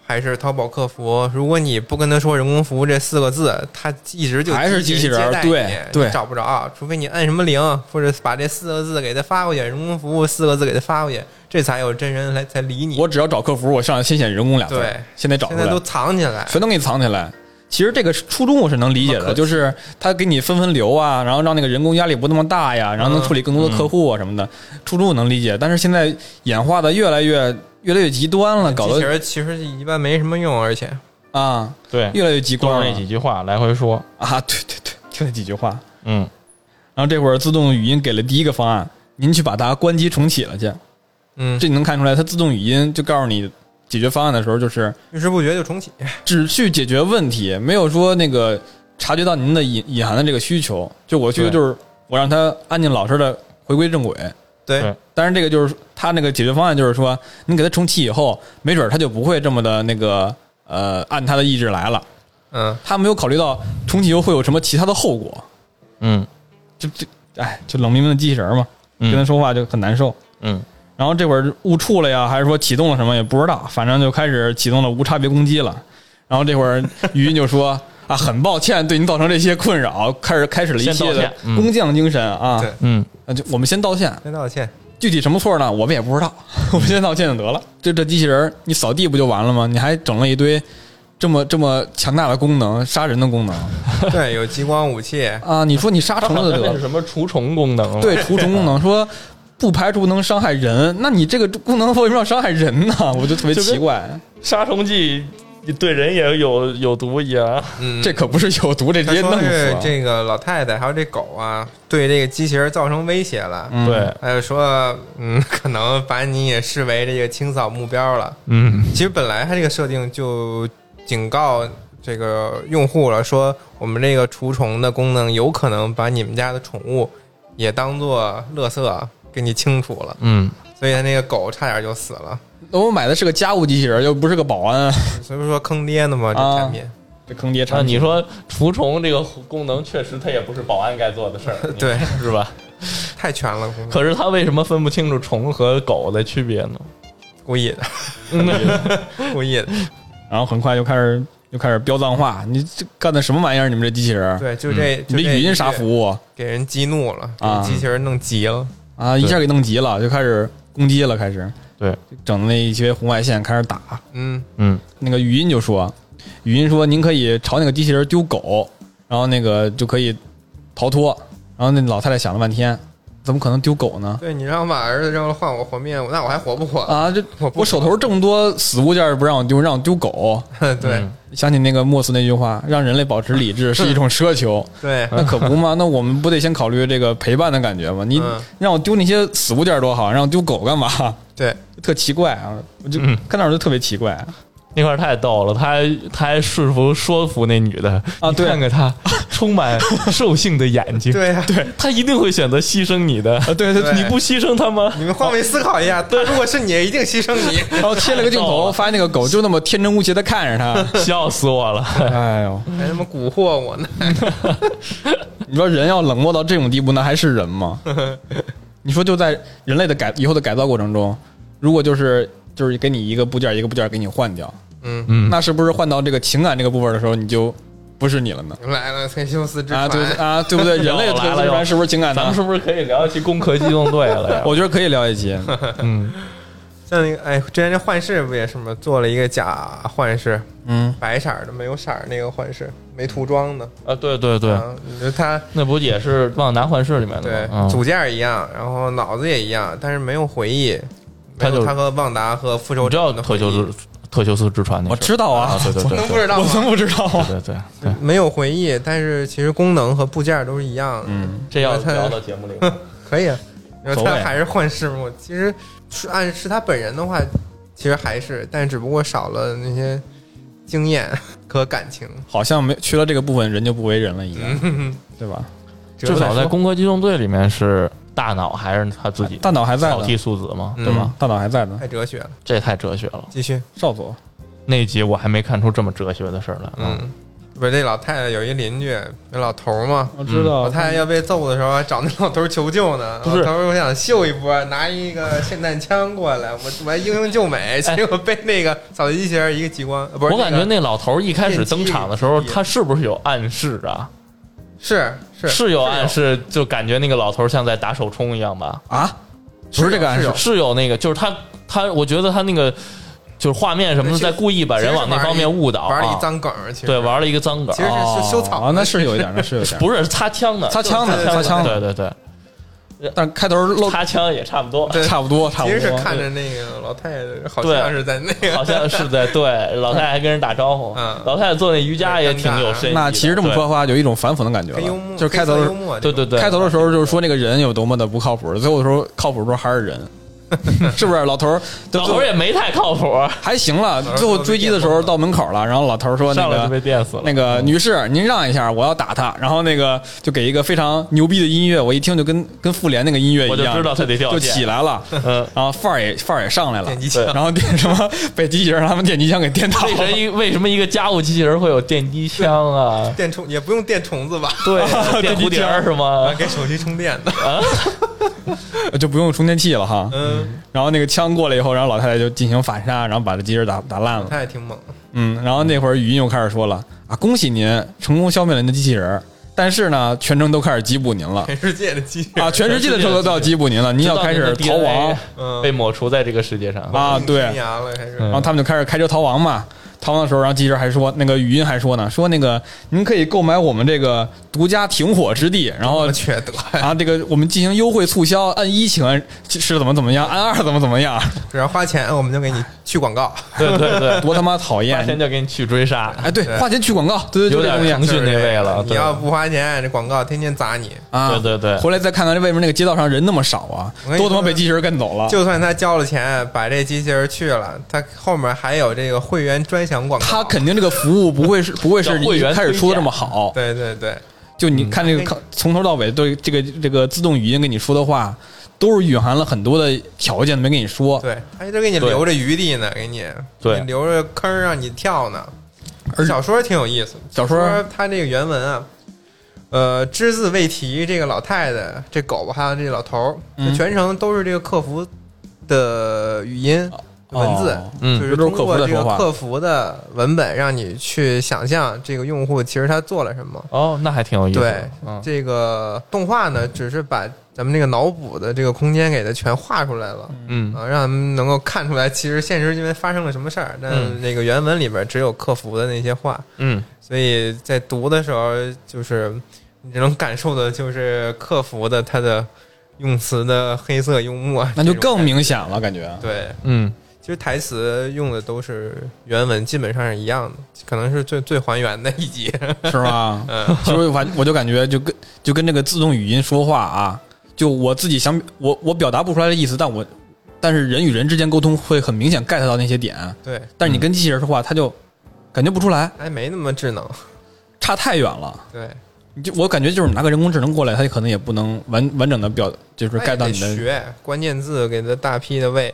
还是淘宝客服，如果你不跟他说人工服务这四个字，他一直就还是机器人接待对你对你找不着，除非你摁什么零，或者把这四个字给他发过去，人工服务四个字给他发过去，这才有真人来才理你。我只要找客服，我上来先写人工俩字儿对，现在都，藏起来，全都给你藏起来。其实这个初衷我是能理解的，就是他给你分分流啊，然后让那个人工压力不那么大呀，然后能处理更多的客户啊什么的，初衷我能理解。但是现在演化的越来越越来越极端了，搞得其实其实一般没什么用，而且啊对，越来越极端了那几句话来回说，啊！对对对，就那几句话。嗯然后这会儿自动语音给了第一个方案，您去把它关机重启了去。嗯，这你能看出来，它自动语音就告诉你解决方案的时候，就是遇事不决就重启。只去解决问题，没有说那个察觉到您的隐隐含的这个需求。就我需求就是我让他安静老实的回归正轨。对对但是这个就是他那个解决方案，就是说你给他重启以后，没准他就不会这么的那个呃按他的意志来了。嗯，他没有考虑到重启以后会有什么其他的后果。嗯就就哎，就冷冰冰的机器人嘛，跟他嗯说话就很难受。嗯然后这会儿误触了呀，还是说启动了什么也不知道，反正就开始启动了无差别攻击了。然后这会儿语音就说 啊，很抱歉对您造成这些困扰，开始开始了一系列的工匠精神啊对。嗯那就我们先道歉，先道歉。具体什么错呢？我们也不知道，我们先道歉就得了。这这机器人，你扫地不就完了吗？你还整了一堆这么这么强大的功能，杀人的功能对，有激光武器，啊！你说你杀虫子得了 什么除虫功能？对，除虫功能说不排除能伤害人，那你这个功能为什么要伤害人呢？我就特别奇怪，杀虫剂对人也有有毒一样。嗯，这可不是有毒，这直接弄死了。这个老太太还有这狗啊，对这个机器人造成威胁了。嗯对，还有说，嗯，可能把你也视为这个清扫目标了。嗯，其实本来它这个设定就警告这个用户了，说我们这个除虫的功能有可能把你们家的宠物也当做垃圾给你清除了，嗯，所以那个狗差点就死了。那我买的是个家务机器人，又不是个保安，所以说坑爹的嘛，这啊产品。这坑爹那产品。你说除虫这个功能，确实它也不是保安该做的事儿，对，是吧？太全了，可是他为什么分不清楚虫和狗的区别呢？故意的，故意的。然后很快就开始又开始飙脏话，你这干的什么玩意儿？你们这机器人，对，就这，你这语音啥服务给人激怒了，啊给机器人弄急了。啊，一下给弄急了，就开始攻击了，开始对，整的那一些红外线开始打。嗯，嗯，那个语音就说，语音说您可以朝那个机器人丢狗，然后那个就可以逃脱。然后那老太太想了半天，怎么可能丢狗呢？对你让我把儿子扔了换我活命，那我还活不活？啊，这我我手头这么多死物件不让我丢，让我丢狗。对嗯想起那个莫斯那句话，让人类保持理智 是一种奢求，对，那可不嘛？那我们不得先考虑这个陪伴的感觉吗？你嗯让我丢那些死物件多好，让我丢狗干嘛？对，特奇怪啊！我就嗯看那会儿就特别奇怪。那块太逗了，他还他还说服说服那女的啊对看看他 充满兽性的眼睛，对呀、对，他一定会选择牺牲你的，啊，对对对你不牺牲他吗？你们换位思考一下，对如果是你，一定牺牲你。然后切了个镜头，发现那个狗就那么天真无邪的看着他。笑死我了！哎呦，还他妈蛊惑我呢！你说人要冷漠到这种地步，那还是人吗？你说就在人类的改以后的改造过程中，如果就是就是给你一个部件一个部件给你换掉，嗯，嗯，那是不是换到这个情感这个部分的时候，你就不是你了呢？来了，忒修斯之啊，船，对啊，对不对？人类的特来了自然是不是情感呢咱们？是不是可以聊一期《攻壳机动队》了呀？我觉得可以聊一期。嗯，像那个哎，之前这幻视不也是吗？做了一个假幻视，嗯，白色儿的，没有色儿那个幻视，没涂装的。啊，对对对，啊，你说他那不也是《旺达幻视》里面的吗？嗯组件儿一样，然后脑子也一样，但是没有回忆，他就他和旺达和复仇你知道特修斯特修斯之船那我事儿知道啊啊，对对对对能不知道吗？我怎么不知道啊？对对对，没有回忆，但是其实功能和部件都是一样的。嗯，这要他聊到节目里吗，可以啊，你说所谓他还是幻视吗？其实是按是他本人的话，其实还是，但只不过少了那些经验和感情。好像没去了这个部分，人就不为人了一样，嗯，对吧？至少在《攻壳机动队》里面是大脑还是他自己大脑还在呢草剃，素子嘛，嗯对吧？大脑还在呢。太哲学了。这太哲学了，继续，少佐，那集我还没看出这么哲学的事儿来。嗯，不是这老太太有一邻居，那老头儿嘛。我知道老太太要被揍的时候，还找那老头儿求救呢。不是老头儿我想秀一波，拿一个霰弹枪过来，我 我还英雄救美，结果被那个扫地机器人一个激光，呃不是我感觉那老头儿一开始登场的时候，他是不是有暗示啊？是是。是有暗，示，就感觉那个老头儿像在打手冲一样吧？啊，不是这个暗示。是有，那个，就是他他，我觉得他那个就是画面什么的，在故意把人往那方面误导玩了一啊。脏梗对，玩了一个脏梗其，实是哦修草啊，那是有一点，那是有一点。不是擦枪的，擦枪的。擦枪的对对对，但开头露擦枪也差不多，对差不多，差不多。其实是看着那个老太太，好像是在那个好像是在对 老太太还跟人打招呼，嗯老太太做那瑜伽也挺有深意。那其实这么说的话，有一种反讽的感觉了就是开头对对对，开头的时候就是说那个人有多么的不靠谱，最后的时候靠谱的时候还是人，是不是？老头儿 老头儿也没太靠谱，还行了，最后追击的时候到门口了，然后老头儿说那上来就个被电死了。那个女士，您让一下，我要打他。然后那个就给一个非常牛逼的音乐，我一听就跟跟复联那个音乐一样，我就知道他得掉就起来了，嗯，然后范儿也范儿也上来了电，击枪，然后电什么被机器人让他们电击枪给电倒了。为什么一为什么一个家务机器人会有电击枪啊？电虫也不用电虫子吧？对，电蝴蝶儿是吗？给手机充电的啊，就不用充电器了哈。嗯，然后那个枪过来以后，然后老太太就进行反杀，然后把这机器人打打烂了。他也挺猛，嗯，然后那会儿语音又开始说了啊，恭喜您成功消灭了您的机器人，但是呢，全程都开始缉捕您了全世界的机器人啊，全世界的车都都要 缉捕您了，您要开始逃亡。嗯被抹除在这个世界上。啊对然后他们就开始开车逃亡嘛。逃亡的时候，然后机器人还说那个语音还说呢，说那个您可以购买我们这个独家停火之地，然后我缺德呀！啊，这个我们进行优惠促销，按一请按是怎么怎么样，按二怎么怎么样，只要花钱，我们就给你去广告。对对对，多他妈讨厌花钱！就给你去追杀，哎，对，花钱去广告，对对，就有点腾讯那位了。你要不花钱，这广告天天砸你。啊，对对对回来再看看这为什么那个街道上人那么少啊都他妈被机器人干走了。就算他交了钱，把这机器人去了，他后面还有这个会员专享广告。他肯定这个服务不会是 不会是叫会员一开始说的这么好，对对对，就你看这个看从头到尾对这个这个自动语音跟你说的话，都是蕴含了很多的条件没跟你说，对，他一直给你留着余地呢，给你对。你留着坑让你跳呢。而小说挺有意思，小说。它这个原文啊，呃，只字未提这个老太太、这狗还有这老头儿，嗯。全程都是这个客服的语音文字。哦嗯就是通过这个客服的文本，让你去想象这个用户其实他做了什么。哦，那还挺有意思的。对，嗯，这个动画呢，只是把咱们这个脑补的这个空间给它全画出来了。嗯啊，让咱们能够看出来，其实现实因为发生了什么事儿，但嗯那个原文里边只有客服的那些话，嗯，所以在读的时候，就是你只能感受的就是客服的他的用词的黑色幽默，那就更明显了，感觉。对。嗯，其实台词用的都是原文，基本上是一样的，可能是最最还原的一集。是吧？嗯，其实我我就感觉就跟就跟这个自动语音说话啊，就我自己想我我表达不出来的意思，但我但是人与人之间沟通会很明显 get 到那些点，对，但是你跟机器人说话，他就感觉不出来，还没那么智能。差太远了。对，你就我感觉就是拿个人工智能过来，它可能也不能完完整的表，就是 get 到你的。学关键字，给他大批的喂。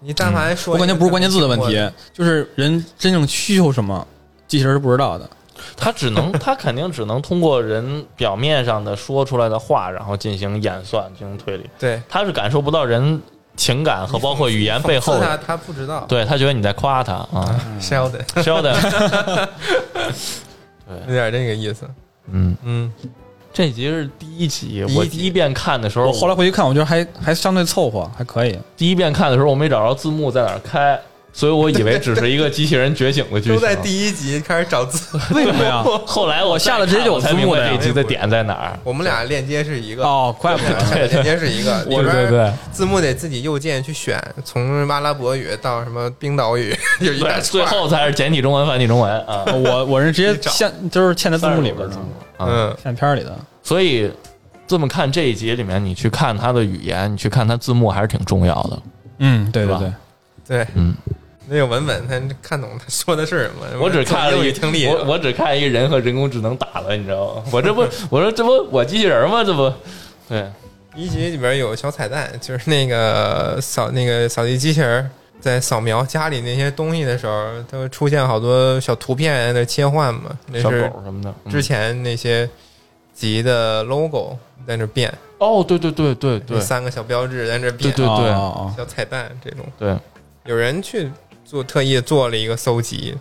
你但凡说，我感觉不是关键字的问题，就是人真正需求什么，机器人是不知道的。他只能，他肯定只能通过人表面上的说出来的话，然后进行演算、进行推理。对，他是感受不到人情感和包括语言背后他的。他不知道。对他觉得你在夸他啊，Sheldon，Sheldon，对有点这个意思。嗯，嗯，这集是第一集，我第一遍看的时候，我后来回去看，我觉得还还相对凑合，还可以。第一遍看的时候，我没找着字幕在哪儿开，所以我以为只是一个机器人觉醒的剧情。都在第一集开始找字。为什么呀？后来我下了直接就有我才明字幕的这集的点在哪儿。我们俩链接是一个，哦，怪不得。对，链接是一个，里对对字幕得自己右键去选，从阿拉伯语到什么冰岛语，就一最后才是简体中文、繁体中文啊。我我是直接嵌，就是嵌在字幕里边的，嗯，嗯，嵌片儿里的。所以这么看这一集里面，你去看它的语言，你去看它字幕还是挺重要的。嗯，对对对，对，嗯，那个文本他看懂他说的是什么。我只看了一语听力，我我只看一个人和人工智能打了，你知道吗？我这不，我说这不我机器人吗？这不，对，一集里边有小彩蛋，就是那个扫那个扫地机器人在扫描家里那些东西的时候，它会出现好多小图片的切换嘛，那小是狗什么的。嗯。之前那些集的 logo 在那变，哦，对对对对对。三个小标志在那变，对对哦哦。小彩蛋这种，对，有人去做特意做了一个搜集，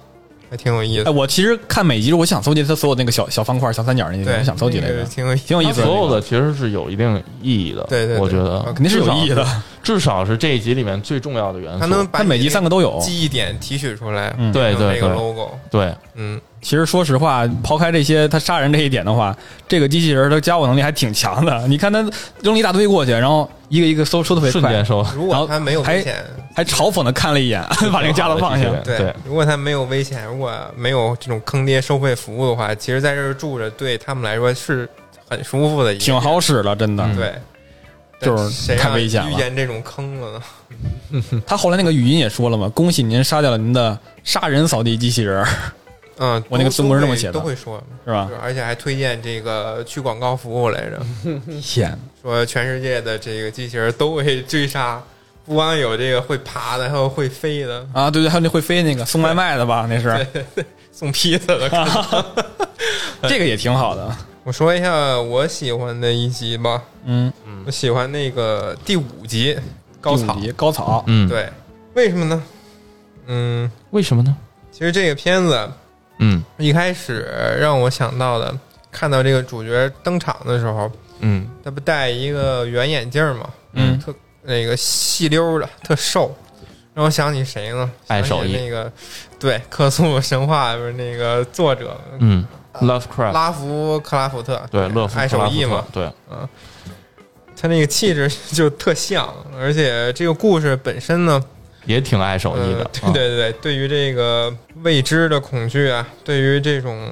还挺有意思哎，思。我其实看每集，我想搜集它所有那个小小方块、小三角那些，想搜集来着那个，挺有挺有意思的。所有的其实是有一定意义的。对对对我觉得肯肯定是有意义的。至少是这一集里面最重要的元素。它能把每集三个都有。记忆点提取出来，对对对 logo，对，嗯，其实说实话，抛开这些他杀人这一点的话，这个机器人的家务能力还挺强的。你看他扔了一大堆过去，然后一个一个搜，搜特别快瞬间，收如然后果他没有危险，还嘲讽的看了一眼，把那个家都放下。对，对如果他没有危险，如果没有这种坑爹收费服务的话，其实在这儿住着对他们来说是很舒服的一，挺好使了，真的。嗯对，就是太危险了遇见这种坑了呢？他后来那个语音也说了嘛，恭喜您杀掉了您的杀人扫地机器人，嗯，我那个字幕是这么写的都会说，是吧？而且还推荐这个去广告服务来着，天，说全世界的这个机器人都会追杀，不光有这个会爬的，还有会飞的，啊，对对，还有那会飞那个送外卖的吧？那是送披萨的。这个也挺好的。我说一下我喜欢的一集吧，嗯，我喜欢那个第五集高草第五，集高草，嗯，，对，为什么呢？嗯，为什么呢？其实这个片子嗯。一开始让我想到的，看到这个主角登场的时候，嗯。他不戴一个圆眼镜嘛，嗯。特那个细溜的，特瘦，让我想起谁呢？爱手艺。那个对克苏鲁神话不是那个作者嗯，Lovecraft，拉夫克拉福特，对，乐福爱手艺嘛，对，嗯。他那个气质就特像，而且这个故事本身呢，也挺爱手艺呃的，对对对对，对于这个未知的恐惧啊，对于这种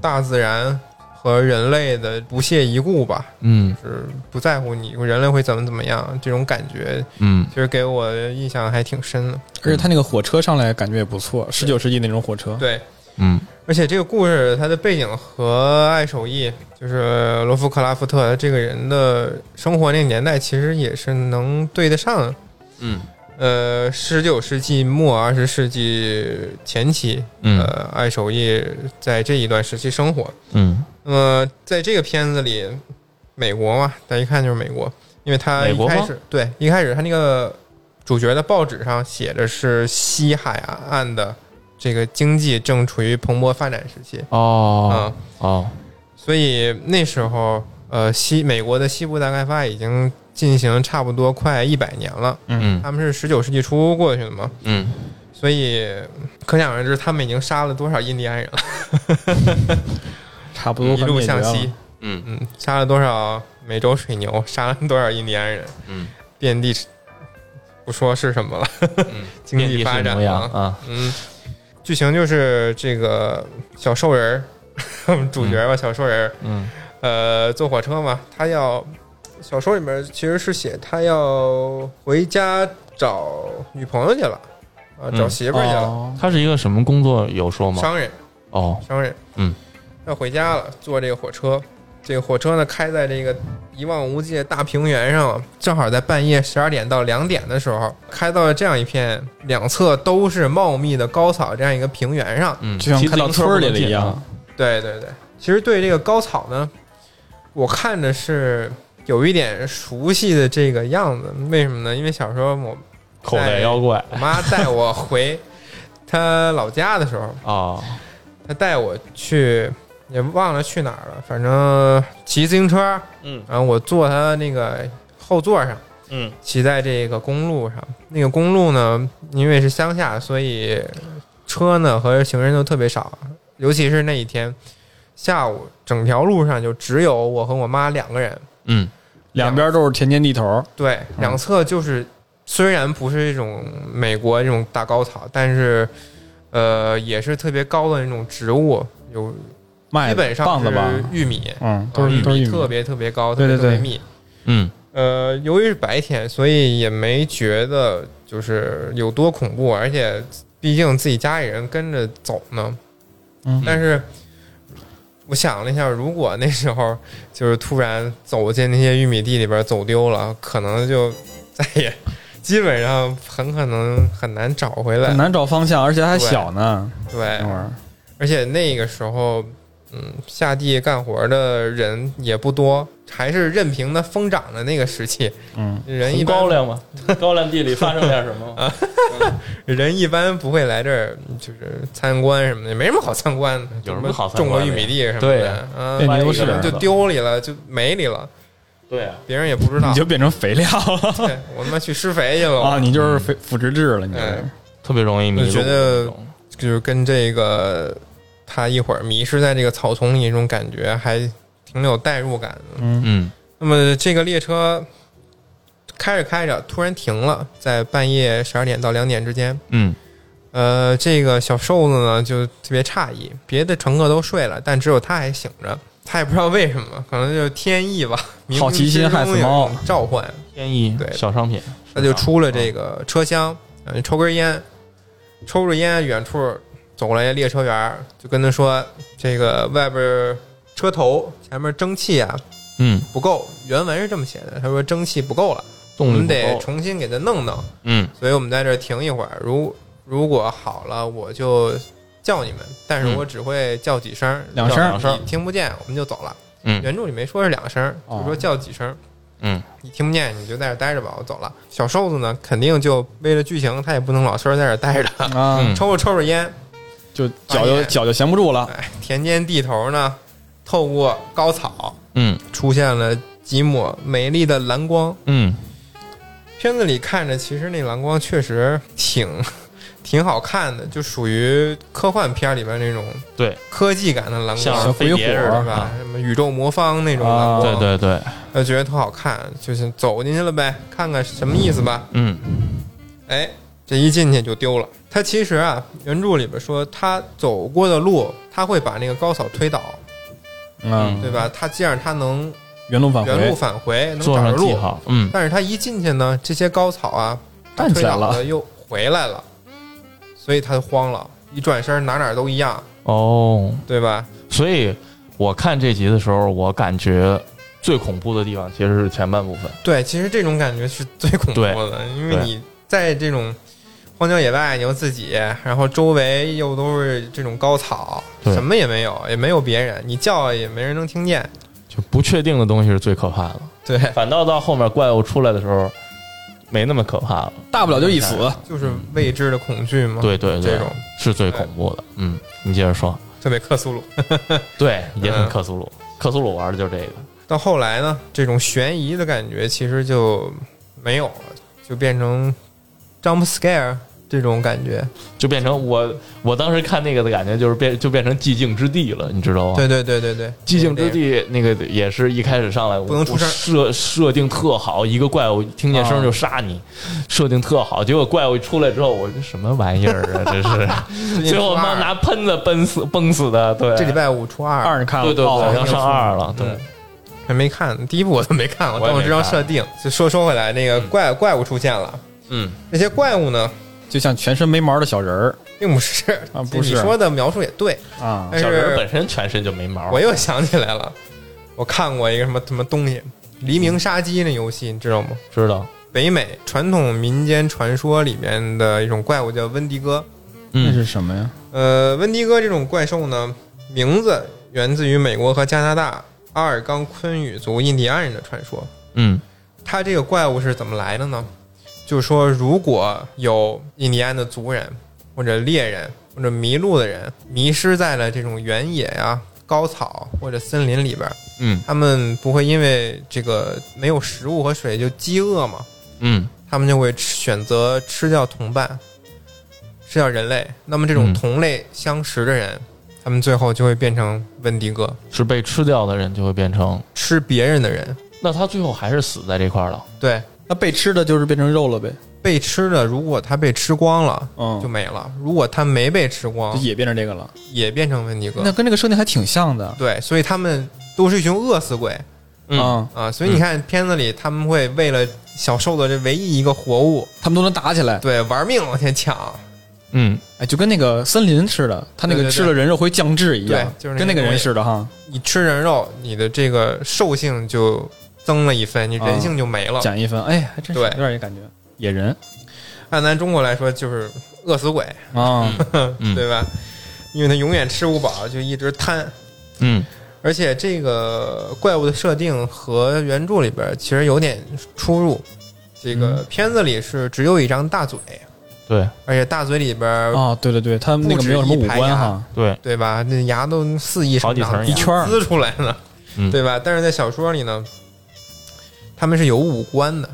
大自然和人类的不屑一顾吧，嗯。是不在乎你人类会怎么怎么样，这种感觉嗯。其实给我印象还挺深的。而且他那个火车上来感觉也不错，十九世纪那种火车。对，嗯。而且这个故事它的背景和爱手艺，就是罗夫克拉夫特这个人的生活那个年代，其实也是能对得上。嗯呃，十九世纪末二十世纪前期，嗯。呃，爱手艺在这一段时期生活。嗯。那么在这个片子里，美国嘛，大家一看就是美国，因为他一开始对一开始他那个主角的报纸上写的是西海岸的这个经济正处于蓬勃发展时期啊、哦。哦所以那时候呃西美国的西部大开发已经进行差不多快一百年了，嗯。他们是十九世纪初过去的嘛，嗯。所以可想而知他们已经杀了多少印第安人了，差不多一路向西。嗯。嗯，杀了多少美洲水牛，杀了多少印第安人，嗯。遍地不说是什么了，嗯，经济发展。啊，嗯，剧情就是这个小兽人儿，我们主角吧，小兽人儿，嗯。呃，坐火车嘛，他要小说里面其实是写他要回家找女朋友去了，啊，找嗯。媳妇儿去了，哦。他是一个什么工作有说吗？商人，哦。商人，嗯，要回家了，坐这个火车。这个火车呢开在这个一望无际的大平原上，正好在半夜十二点到两点的时候，开到了这样一片两侧都是茂密的高草这样一个平原上。嗯，就像开到村儿里了一样。对对对，其实对这个高草呢，我看着是有一点熟悉的这个样子。为什么呢？因为小时候我口袋妖怪我妈带我回她老家的时候，啊，她带我去，也忘了去哪儿了，反正骑自行车，嗯然后我坐她那个后座上，嗯骑在这个公路上。那个公路呢，因为是乡下，所以车呢和行人都特别少，尤其是那一天下午，整条路上就只有我和我妈两个人。嗯。两边都是田间地头，对，两侧就是虽然不是这种美国这种大高草，但是呃也是特别高的那种植物，有麦基本上棒子吧，是玉米，嗯，都是都是玉米。特别特别高，对对对。特别特别密。嗯。呃，由于是白天，所以也没觉得就是有多恐怖，而且毕竟自己家里人跟着走呢。嗯。但是我想了一下，如果那时候就是突然走进那些玉米地里边走丢了，可能就再也基本上很可能很难找回来很。难找方向，而且还小呢。对而且那个时候，嗯，下地干活的人也不多，还是任凭它疯长的那个时期，嗯，人一般高粱嘛，高粱地里发生点什么？人一般不会来这儿，就是参观什么的，没什么好参观的。有什么好参种观的过玉米地什么对的，啊，变牛市可能就丢里了，就没里了，对啊，别人也不知道你。就变成肥料了 对我他妈去施肥去了啊！你就是肥腐殖质了，你就是哎特别容易迷路。我觉得就是跟这个他一会儿迷失在这个草丛里那种感觉，还挺有代入感的。嗯嗯那么这个列车开着开着突然停了，在半夜十二点到两点之间。嗯呃，这个小瘦子呢就特别诧异，别的乘客都睡了，但只有他还醒着。他也不知道为什么，可能就是天意吧，好奇心害死猫有召唤。天意对小商品，他就出了这个车厢，嗯，抽根烟，抽着烟，远处走过来列车员儿，就跟他说：“这个外边车头前面蒸汽啊嗯，不够。”原文是这么写的，他说蒸汽不够了，我们得重新给它弄弄。嗯所以我们在这儿停一会儿。如如果好了，我就叫你们，但是嗯我只会叫几声，两声两声你听不见，我们就走了。嗯原著里没说是两声，哦就说叫几声。嗯你听不见，你就在这儿待着吧，我走了。小瘦子呢，肯定就为了剧情，他也不能老实在这儿待着，抽着抽着烟，就脚就脚就闲不住了。哎，田间地头呢，透过高草嗯出现了几抹美丽的蓝光，嗯片子里看着，其实那蓝光确实挺挺好看的，就属于科幻片里边那种对，科技感的蓝光，小飞碟是吧？什么宇宙魔方那种蓝啊光，对对对，呃，觉得特好看，就是走进去了呗，看看什么意思吧。嗯哎，这一进去就丢了。他其实啊，原著里边说他走过的路，他会把那个高草推倒，嗯，对吧？他既然他能原路返原路，返回，能找着路。嗯，但是他一进去呢，这些高草啊，站起来了推倒的又回来了，所以他就慌了，一转身哪哪都一样，哦，对吧？所以我看这集的时候，我感觉最恐怖的地方其实是前半部分。对，其实这种感觉是最恐怖的，因为你在这种荒郊野外，你又自己，然后周围又都是这种高草，什么也没有，也没有别人，你叫也没人能听见。就不确定的东西是最可怕的，对，反倒到后面怪物出来的时候，没那么可怕了。大不了就一死。就是未知的恐惧嘛。，对对对这种，是最恐怖的。嗯，你接着说。特别克苏鲁。对，也很嗯克苏鲁。克苏鲁玩的就是这个。到后来呢，这种悬疑的感觉其实就没有了，就变成 jump scare 这种感觉。就变成我我当时看那个的感觉，就是变就变成寂静之地了，你知道吗？对对对对对，寂静之地那个也是一开始上来不能出声我设设定特好，一个怪物听见声就杀你，设定特好。结果怪物一出来之后，我这什么玩意儿啊？这是最后妈拿喷子崩死崩死的，对，这礼拜五初二，二你看了？对对对，哦要上二了，对嗯，还没看第一部我都没看过，但我知道设定。就说说回来，那个怪怪物出现了，嗯，那些怪物呢，就像全身没毛的小人儿并不是啊不是你说的描述也对，啊，但小人是本身全身就没毛，我又想起来了，我看过一个什么什么东西，《黎明杀机》那游戏，你知道吗？知道，北美传统民间传说里面的一种怪物叫温迪哥。那嗯是什么呀？呃，温迪哥这种怪兽呢，名字源自于美国和加拿大阿尔冈昆语族印第安人的传说。嗯它这个怪物是怎么来的呢？就是说，如果有印第安的族人或者猎人或者迷路的人迷失在了这种原野呀、高草或者森林里边，嗯他们不会因为这个没有食物和水就饥饿吗？嗯他们就会选择吃掉同伴，吃掉人类。那么这种嗯同类相食的人，他们最后就会变成温迪哥，是被吃掉的人就会变成，吃别人的人。那他最后还是死在这块儿了。对，那被吃的就是变成肉了呗？被吃的，如果它被吃光了，嗯，就没了；如果它没被吃光就，也变成这个了。也变成温迪哥那。跟这个设定还挺像的。对，所以他们都是一群饿死鬼嗯啊，啊！所以你看片子里，他们会为了小兽的这唯一一个活物，他们都能打起来，对，玩命往前抢。嗯，哎，就跟那个森林似的，他那个对对对吃了人肉会降智一样，对就是那个跟那个人东西似的哈。你吃人肉，你的这个兽性就增了一分，你人性就没了。减一分，哎，还真是对有点这感觉野人按咱中国来说，就是饿死鬼，啊，嗯对吧？因为他永远吃不饱，就一直贪。嗯而且这个怪物的设定和原著里边其实有点出入。这个片子里是只有一张大嘴，对而且大嘴里边啊，对对对，他那个没有什么五官哈，对，对吧？那牙都四亿好几层一圈儿滋出来了，嗯对吧？但是在小说里呢，他们是有五官的，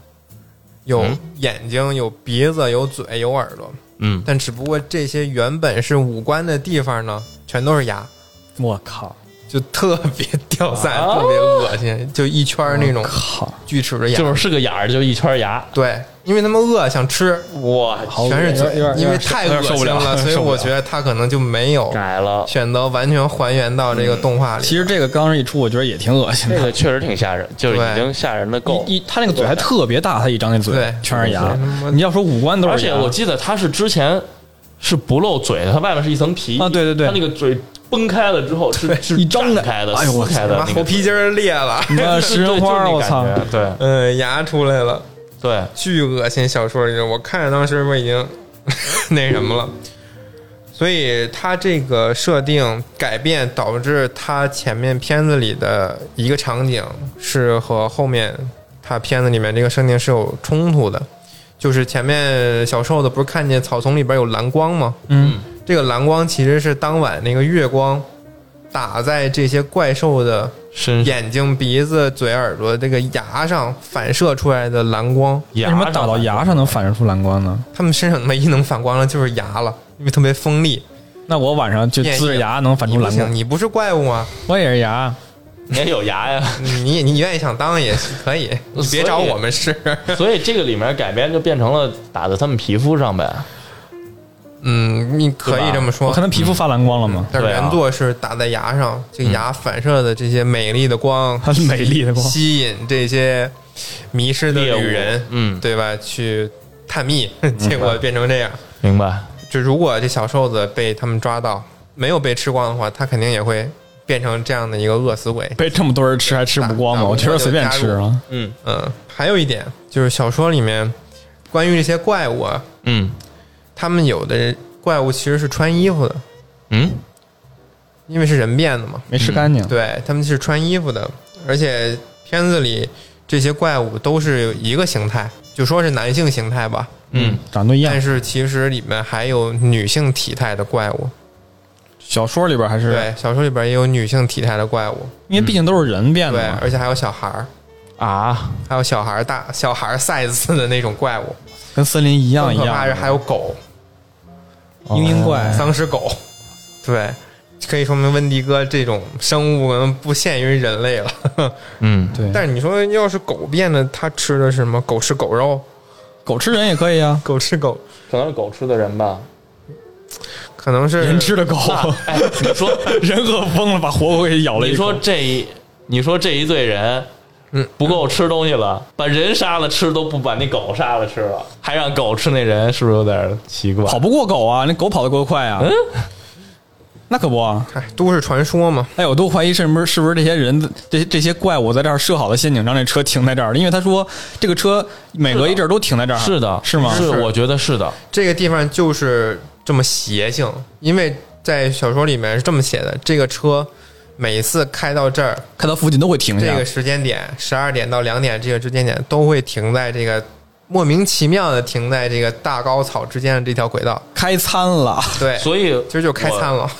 有嗯。眼睛、有鼻子、有嘴、有耳朵，嗯。但只不过这些原本是五官的地方呢，全都是牙，我靠，就特别掉散，啊特别恶心，就一圈儿那种靠，锯齿的牙，就是是个眼儿，就一圈牙，对，因为他们饿想吃，哇，全是嘴因为太受不了 所以我觉得他可能就没有改了。选择完全还原到这个动画里。其实这个刚一出，我觉得也挺恶心的。这个确实挺吓人，就是已经吓人的够。一一他那个嘴还特别大，他一张那嘴对全是牙。你要说五官都是而，且我记得他是之前是不露嘴的，它外面是一层皮啊对对对他那个嘴崩开了之后是是一张的开的，哎呦我开的那个妈猴皮筋儿裂了，你妈 食人花，我操！对对嗯，牙出来了，对，巨恶心。小说里，我看着当时我已经 那什么了。所以他这个设定改变导致他前面片子里的一个场景是和后面他片子里面这个设定是有冲突的，就是前面小瘦子不是看见草丛里边有蓝光吗？嗯，这个蓝光其实是当晚那个月光打在这些怪兽的眼睛、鼻子、嘴、耳朵这个牙上反射出来的蓝光，为为什么打到牙上能反射出蓝光呢？他们身上唯一能反光的就是牙了，因为特别锋利。那我晚上就呲着牙能反出蓝光，你不是怪物吗？我也是牙。你也有牙呀？你你你愿意想当也是可以，你别找我们试。所以这个里面改编就变成了打在他们皮肤上呗。嗯，你可以这么我说可能皮肤发蓝光了吗？但是原作是打在牙上，这个牙反射的这些美丽的光，它 是美丽的光吸引这些迷失的猎物旅人，嗯对吧？去探秘，结果变成这样。明白？就如果这小瘦子被他们抓到，没有被吃光的话，他肯定也会变成这样的一个饿死鬼。被这么多人吃还吃不光吗？我觉得随便吃啊。嗯嗯，还有一点就是小说里面关于这些怪物啊，嗯他们有的怪物其实是穿衣服的，嗯，因为是人变的嘛。没吃干净，对，他们是穿衣服的，而且片子里这些怪物都是一个形态，就说是男性形态吧。嗯，长得都一样。但。是其实里面还有女性体态的怪物，小说里边还是，对，小说里边也有女性体态的怪物，因为毕竟都是人变的，嘛。而且还有小孩儿，啊，还有小孩儿大小孩儿 size 的那种怪物，跟森林一样一样。的。更可怕是还有狗，嘤嘤怪，丧尸狗，对，可以说明温迪哥这种生物可能不限于人类了。嗯，对，但是你说要是狗变的，它吃的是什么？狗吃狗肉，狗吃人也可以啊，狗吃狗，可能是狗吃的人吧。可能是人吃的狗，哎，你说 人饿疯了，把活狗给咬了你一口说。这一，你说这一队人，嗯，不够吃东西了，把人杀了吃都不把那狗杀了吃了，还让狗吃那人，是不是有点奇怪？跑不过狗啊，那狗跑得够快啊。嗯那可不啊！哎，都市传说嘛。哎，我都怀疑是不是是不是这些人这这些怪物在这儿设好的陷阱，让这车停在这儿，因为他说这个车每隔一阵儿都停在这儿，是的，是吗？是我觉得是的。这个地方就是这么邪性，因为在小说里面是这么写的：这个车每次开到这儿，开到附近都会停下这个。时间点，十二点到两点这个时间点，都会停在这个莫名其妙的停在这个大高草之间的这条轨道。开餐了，对，所以其实就开餐了。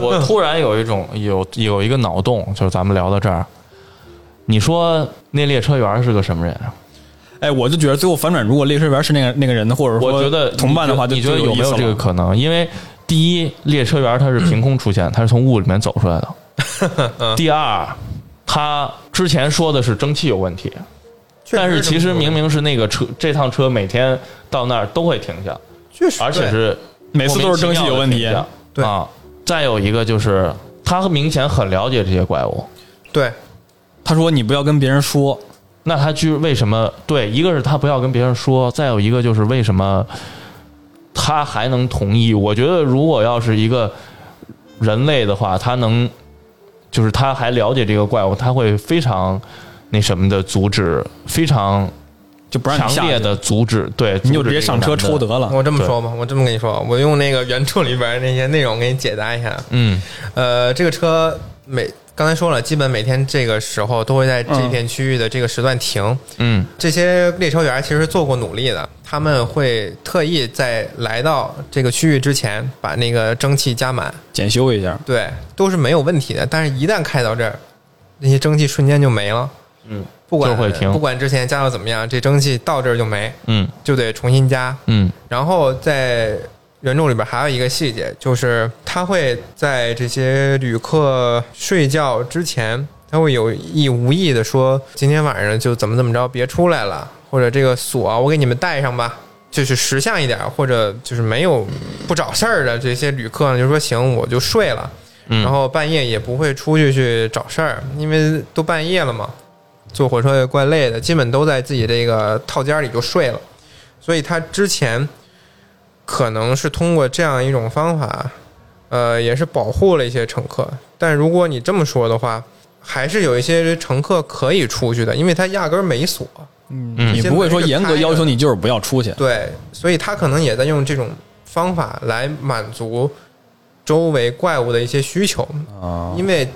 我。突然有一种 有有一个脑洞，就是咱们聊到这儿，你说那列车员是个什么人？啊哎，我就觉得最后反转，如果列车员是那个那个人的，或者说我觉得同伴的话，就你觉得有没有这个可能？因为第一，列车员他是凭空出现，他是从雾里面走出来的。第二，他之前说的是蒸汽有问题，但是其实明明是那个车这趟车每天到那儿都会停下，确实，而且是每次都是蒸汽有问题对啊。再有一个就是他明显很了解这些怪物，对他说你不要跟别人说，那他居为什么？对，一个是他不要跟别人说，再有一个就是为什么他还能同意？我觉得如果要是一个人类的话，他能就是他还了解这个怪物，他会非常那什么的阻止，非常就不让强你下去，烈的阻止。对，你就直接上车抽。得了。我这么说吧，我这么跟你说，我用那个原著里边那些内容给你解答一下。嗯呃，这个车每刚才说了，基本每天这个时候都会在这片区域的这个时段停。嗯这些列车员其实做过努力的，他们会特意在来到这个区域之前把那个蒸汽加满，检修一下，对，都是没有问题的。但是，一旦开到这儿，那些蒸汽瞬间就没了。嗯不管就会停不管之前加到怎么样，这蒸汽到这儿就没，嗯就得重新加。嗯然后在原著里边还有一个细节，就是他会在这些旅客睡觉之前，他会有意无意的说：“今天晚上就怎么怎么着，别出来了，或者这个锁我给你们带上吧。”就是识相一点，或者就是没有不找事儿的这些旅客呢，就说行，我就睡了，嗯，然后半夜也不会出去去找事儿，因为都半夜了嘛，坐火车也怪累的，基本都在自己这个套间里就睡了。所以他之前可能是通过这样一种方法，呃，也是保护了一些乘客。但如果你这么说的话，还是有一些乘客可以出去的，因为他压根儿没锁。嗯你不会说严格要求你就是不要出去。对，所以他可能也在用这种方法来满足周围怪物的一些需求。啊，因为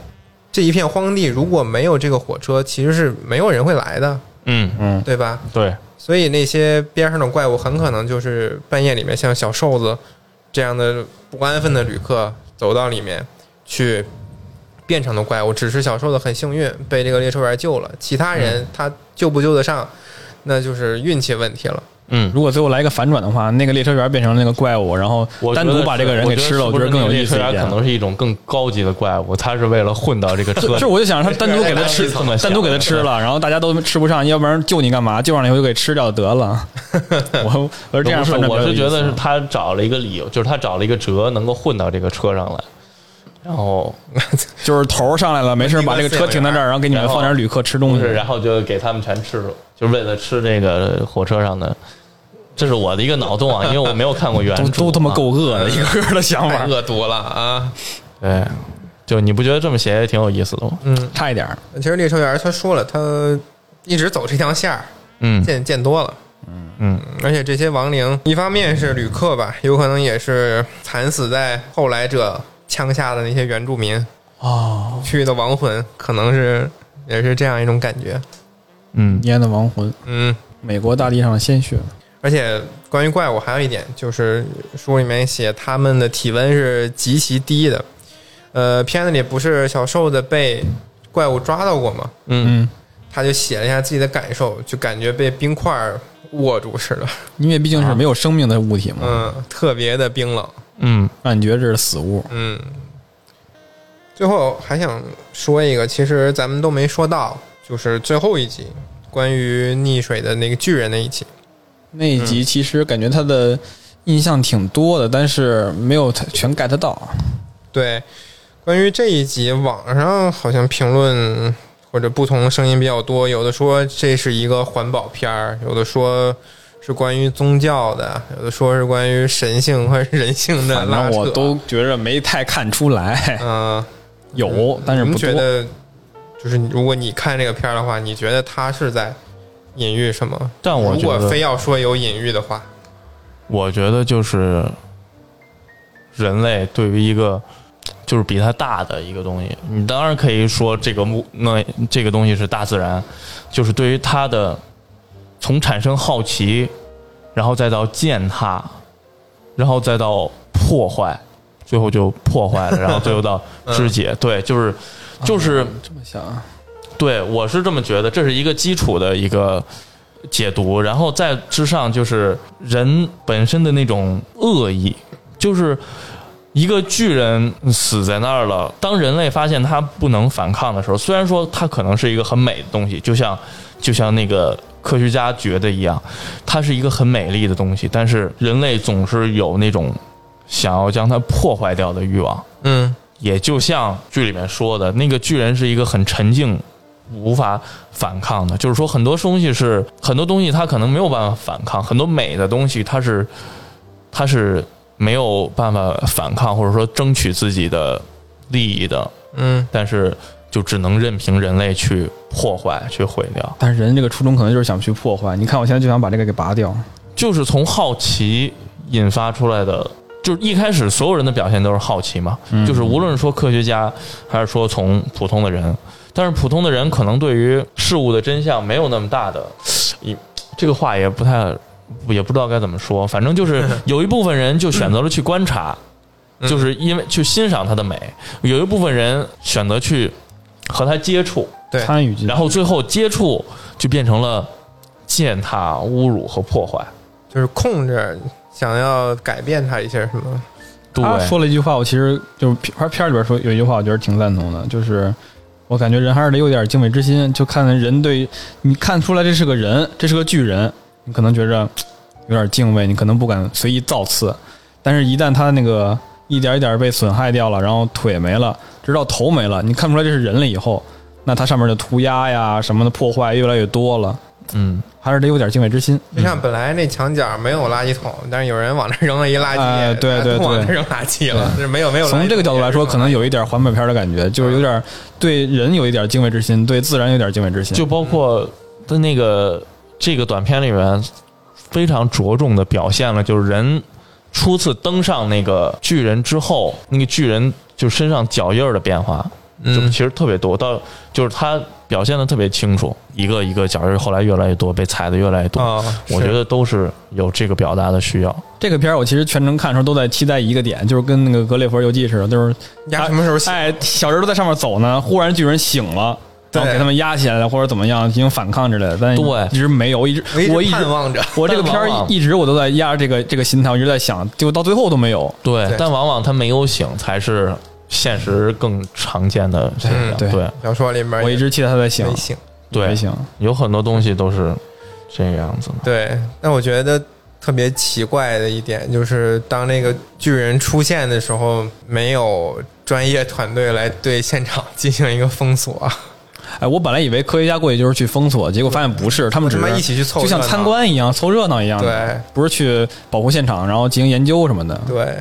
这一片荒地如果没有这个火车，其实是没有人会来的，嗯嗯，对吧？对，所以那些边上的怪物很可能就是半夜里面像小瘦子这样的不安分的旅客走到里面去变成的怪物，只是小瘦子很幸运被这个列车员救了，其他人他救不救得上，那就是运气问题了。嗯，如果最后来一个反转的话，那个列车员变成了那个怪物，然后我单独把这个人给吃了，我觉得更有意思一点猎车员可。能是一种更高级的怪物，他是为了混到这个车这里。我就想让他单独给他吃，单独给他吃了，然后大家都吃不上，要不然救你干嘛？救上来以后就给吃掉得了。我我是这样不是，反正比较有意思我是觉得是他找了一个理由，就是他找了一个辙，能够混到这个车上来。然后就是头上来了，没事把这个车停在这儿，然后给你们放点旅客吃东西，。然后就给他们全吃了，就是为了吃这个火车上的。这是我的一个脑洞啊，因为我没有看过原著都，都他妈啊够恶的，一个个的想法，太恶毒了啊！对，就你不觉得这么写也挺有意思的吗？嗯，差一点儿。其实列车员他说了，他一直走这条线儿，嗯见见多了。嗯，而且这些亡灵，一方面是旅客吧，有可能也是惨死在后来者枪下的那些原住民哦，去的亡魂，可能是也是这样一种感觉。嗯烟的亡魂，嗯，美国大地上的鲜血。而且关于怪物还有一点，就是书里面写他们的体温是极其低的。呃，片子里不是小瘦子被怪物抓到过吗？嗯嗯，他就写了一下自己的感受，就感觉被冰块握住似的，因为毕竟是没有生命的物体嘛，嗯，特别的冰冷。嗯感觉这是死物。嗯，最后还想说一个，其实咱们都没说到，就是最后一集关于溺水的那个巨人那一集。那一集其实感觉他的印象挺多的，但是没有全 get 到。对，关于这一集，网上好像评论或者不同声音比较多，有的说这是一个环保片儿，有的说是关于宗教的，有的说是关于神性和人性的反。正我都觉着没太看出来，嗯、有但是不觉得，就是如果你看这个片儿的话，你觉得他是在隐喻什么？但我觉得如果非要说有隐喻的话，我觉得就是人类对于一个就是比它大的一个东西，你当然可以说这个木那这个东西是大自然，就是对于它的从产生好奇，然后再到践踏，然后再到破坏，最后就破坏了，然后最后到肢解，对，就是就是。这么想啊，对，我是这么觉得，这是一个基础的一个解读，然后再之上就是人本身的那种恶意，就是一个巨人死在那儿了。当人类发现他不能反抗的时候，虽然说他可能是一个很美的东西，就像就像那个科学家觉得一样，它是一个很美丽的东西，但是人类总是有那种想要将它破坏掉的欲望。嗯也就像剧里面说的，那个巨人是一个很沉静、无法反抗的。就是说，很多东西是很多东西，它可能没有办法反抗；很多美的东西，它是它是没有办法反抗，或者说争取自己的利益的。嗯但是就只能任凭人类去破坏、去毁掉。但是人这个初衷可能就是想去破坏。你看，我现在就想把这个给拔掉。就是从好奇引发出来的。就是一开始所有人的表现都是好奇嘛，嗯就是无论说科学家，还是说从普通的人，但是普通的人可能对于事物的真相没有那么大的，一这个话也不太，也不知道该怎么说，反正就是有一部分人就选择了去观察，嗯就是因为去欣赏它的美，有一部分人选择去和它接触，对参与进去，然后最后接触就变成了践踏、侮辱和破坏。就是控制，想要改变它一些什么。对，他说了一句话，我其实就是片片儿里边说有一句话，我觉得挺赞同的，就是我感觉人还是得有点敬畏之心，就看人对你看出来这是个人，这是个巨人，你可能觉着 有点敬畏，你可能不敢随意造次，但是一旦他那个 一点一点被损害掉了，然后腿没了，直到头没了，你看出来这是人了以后，那它上面的涂鸦呀什么的破坏越来越多了，嗯，还是得有点敬畏之心。就像本来那墙角没有垃圾桶，但是有人往那扔了一垃圾，哎对对都往那扔垃圾了，就是没有没有。从这个角度来说，可能有一点点环保片的感觉，就是有点对人有一点敬畏之心，对自然有点敬畏之心。就包括的那个这个短片里面非常着重的表现了，就是人初次登上那个巨人之后，那个巨人就身上脚印儿的变化。就嗯其实特别多，到就是他表现的特别清楚，一个一个角儿后来越来越多，被踩的越来越多。啊，我觉得都是有这个表达的需要。这个片儿我其实全程看的时候都在期待一个点，就是跟那个《格列佛游记》似的，就是压什么时候醒？哎，小人都在上面走呢，忽然巨人醒了，然后给他们压起来了，或者怎么样进行反抗之类的，但对一直没有，一直我一直盼望着。我这个片儿一直我都在压着这个这个心态，我一直在想，结果到最后都没有。对但往往他没有醒，才是现实更常见的现象。嗯对对小说里面我一直记得他在醒没，醒。对，醒。有很多东西都是这个样子的。对，那我觉得特别奇怪的一点就是，当那个巨人出现的时候，没有专业团队来对现场进行一个封锁，哎，我本来以为科学家过去就是去封锁，结果发现不是，他们只是他妈一起去凑热闹就像参观一样，凑热闹一样的，对不是去保护现场，然后进行研究什么的，对，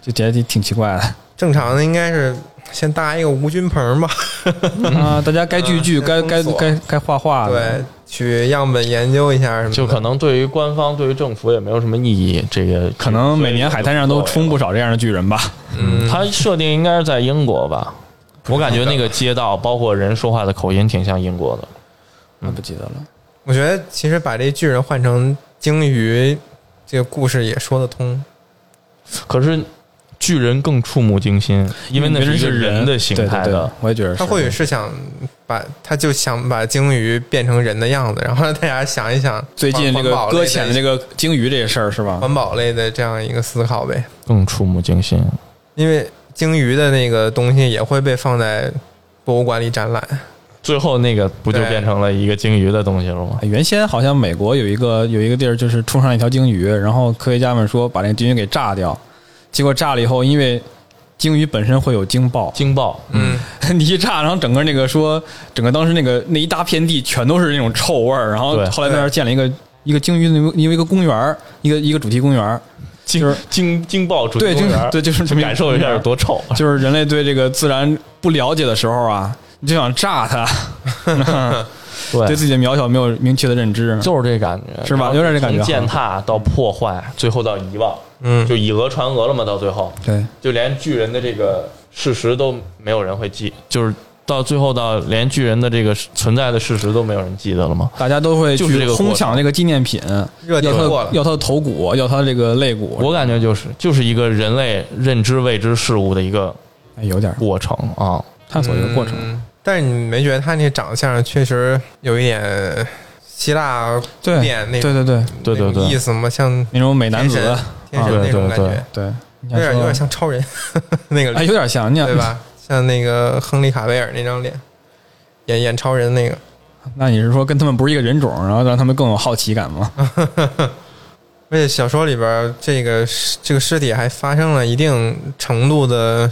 就觉得挺挺奇怪的。正常的应该是先搭一个无菌棚吧，啊，大家该聚聚，嗯该该该该画画，对，去样本研究一下什么，就可能对于官方、对于政府也没有什么意义。这个可能每年海滩上都冲不少这样的巨人吧。嗯，它设定应该是在英国吧？我感觉那个街道，包括人说话的口音，挺像英国的。我不记得了。我觉得其实把这巨人换成鲸鱼，这个故事也说得通。可是巨人更触目惊心，因为那是一个人的形态对对对的。我也觉得是他或许是想把，他就想把鲸鱼变成人的样子，然后让大家想一想 最近这个搁浅的这个个鲸鱼这事儿是吧？环保类的这样一个思考呗。更触目惊心。因为鲸鱼的那个东西也会被放在博物馆里展览。最后那个不就变成了一个鲸鱼的东西了吗？哎原先好像美国有一个有一个地儿，就是冲上一条鲸鱼，然后科学家们说把那个鲸鱼给炸掉，结果炸了以后，因为鲸鱼本身会有鲸爆，惊爆，嗯，你一炸，然后整个那个说，整个当时那个那一大片地全都是那种臭味儿，然后后来在那儿建了一个一个鲸鱼的一个一个公园，一个一个主题公园儿，惊就是惊惊爆主题对，就公园，对，就是这么一个感受一下有多臭。就是人类对这个自然不了解的时候啊，你就想炸它，对。对，自己的渺小没有明确的认知，就是这感觉，是吧？有点这感觉从践踏到破坏，最后到遗忘，嗯。就以讹传讹了嘛。到最后，对。就连巨人的这个事实都没有人会记，就是到最后到连巨人的这个存在的事实都没有人记得了吗？大家都会去就是这个过程。哄抢这个纪念品，热要它点过了。要他的头骨，要他这个肋骨，我感觉就是就是一个人类认知未知事物的一个哎有点过程啊。探索一个过程，嗯但是你没觉得他那长相确实有一点希腊对古典那对对对，对对对意思吗？像那种美男子天神，那种感觉，对，有有点有点像超人 那个有点像，对？吧？像那个亨利卡维尔那张脸，演演超人那个。那你是说跟他们不是一个人种，然后让他们更有好奇感吗？而且小说里边这个尸这个尸体还发生了一定程度的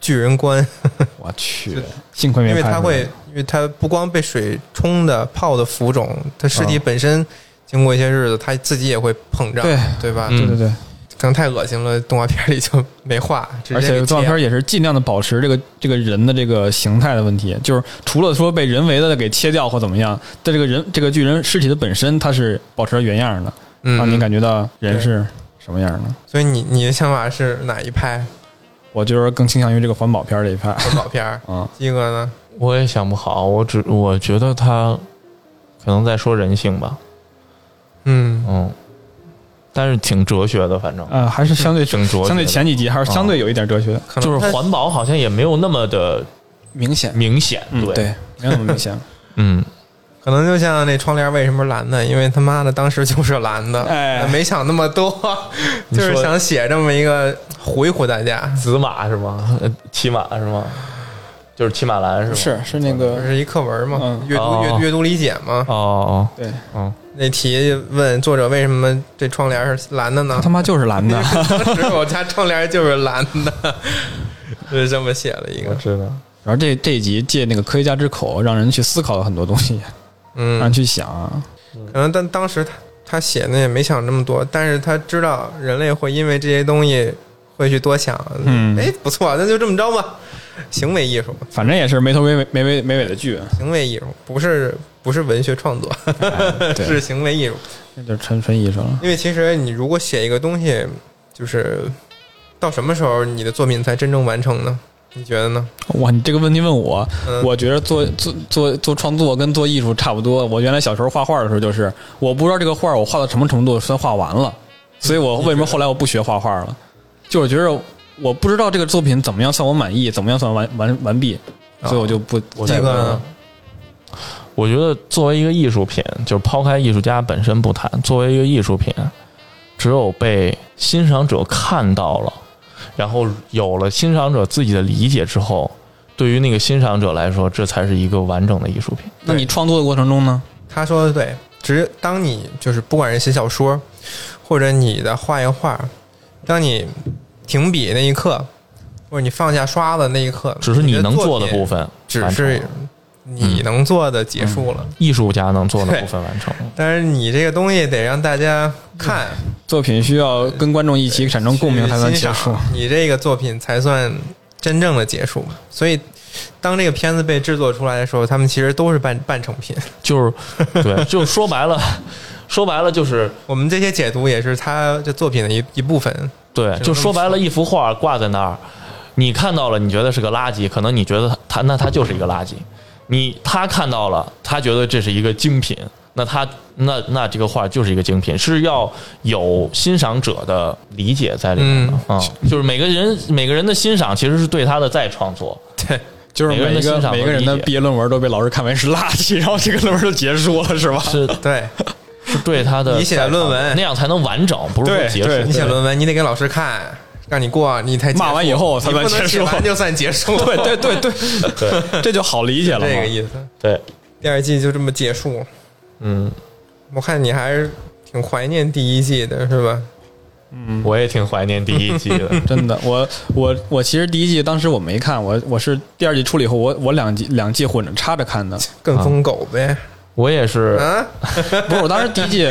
巨人观，我去，幸亏没因为拍出来它会，因为它不光被水冲的、泡的浮肿，它尸体啊本身经过一些日子，它自己也会膨胀，对。对吧？嗯。对对对，可能太恶心了，动画片里就没画，而且动画片也是尽量的保持这个这个人的这个形态的问题，就是除了说被人为的给切掉或怎么样，但这个人这个巨人尸体的本身它是保持着原样的，嗯，让你感觉到人是什么样的。所以你你的想法是哪一派？我就是更倾向于这个环保片这一派。环保片儿？嗯。鸡哥呢？我也想不好，我只我觉得他可能在说人性吧，嗯，嗯，但是挺哲学的，反正。呃，还是相对挺哲学相对前几集还是相对有一点哲学，可能它就是环保好像也没有那么的明显，明显，对，嗯对，没有那么明显。嗯，可能就像那窗帘为什么是蓝的，因为他妈的当时就是蓝的，哎没想那么多，就是想写这么一个唬一唬大家。紫马是吗？呃骑马是吗？就是骑马蓝是吗？是是那个是一课文嘛，嗯阅读哦阅阅读理解嘛。哦哦，对，哦，那题问作者为什么这窗帘是蓝的呢他？妈就是蓝的。当时我家窗帘就是蓝的，就是这么写了一个。我知道，然后这这一集借那个科学家之口，让人去思考了很多东西，让人嗯，去想啊。可能但当时他他写的也没想这么多，但是他知道人类会因为这些东西会去多想。嗯哎，不错，那就这么着吧。行为艺术，反正也是没头没尾没尾没尾的剧，行为艺术不是不是文学创作，哎 是，行为艺术。那就是纯纯艺术了。因为其实你如果写一个东西，就是到什么时候你的作品才真正完成呢？你觉得呢？哇，你这个问题问我，嗯我觉得做做做做创作跟做艺术差不多。我原来小时候画画的时候，就是我不知道这个画我画到什么程度算画完了，所以我为什么后来我不学画画了？就是觉得我不知道这个作品怎么样算我满意，怎么样算完完完毕，所以我就不我这个我觉得作为一个艺术品，就是抛开艺术家本身不谈，作为一个艺术品，只有被欣赏者看到了，然后有了欣赏者自己的理解之后，对于那个欣赏者来说，这才是一个完整的艺术品。那你创作的过程中呢？他说的对，只是当你就是不管是写小说，或者你的画一个画，当你停笔那一刻，或者你放下刷子那一刻，只是你能做的部分只是了你能做的结束了。艺术家能做的部分完成了。但是你这个东西得让大家看，作品需要跟观众一起产生共鸣才能结束。你这个作品才算真正的结束。所以，当这个片子被制作出来的时候，他们其实都是半半成品。就是对，就说白了，说白了就是我们这些解读也是他这作品的一一部分。对，就说白了，一幅画挂在那儿，你看到了，你觉得是个垃圾，可能你觉得它它那它就是一个垃圾。你他看到了，他觉得这是一个精品，那他那那这个画就是一个精品，是要有欣赏者的理解在里面的啊、就是每个人每个人的欣赏其实是对他的再创作。对，就是每个人每个的欣赏每个人的毕业论文都被老师看为是垃圾，然后这个论文就结束了，是吧？是 对是对他的你写论文那样才能完整，不是说结束。你写论文，你得给老师看，让你过，你才骂完以后才结束完就算结束。对对对对对这就好理解了。这个意思。对，第二季就这么结束，嗯，我看你还是挺怀念第一季的，是吧？嗯我也挺怀念第一季的。真的，我我我其实第一季当时我没看，我我是第二季出了以后，我我两季两季混着插着看的。跟风狗呗，我也是，啊，不是，我当时第一季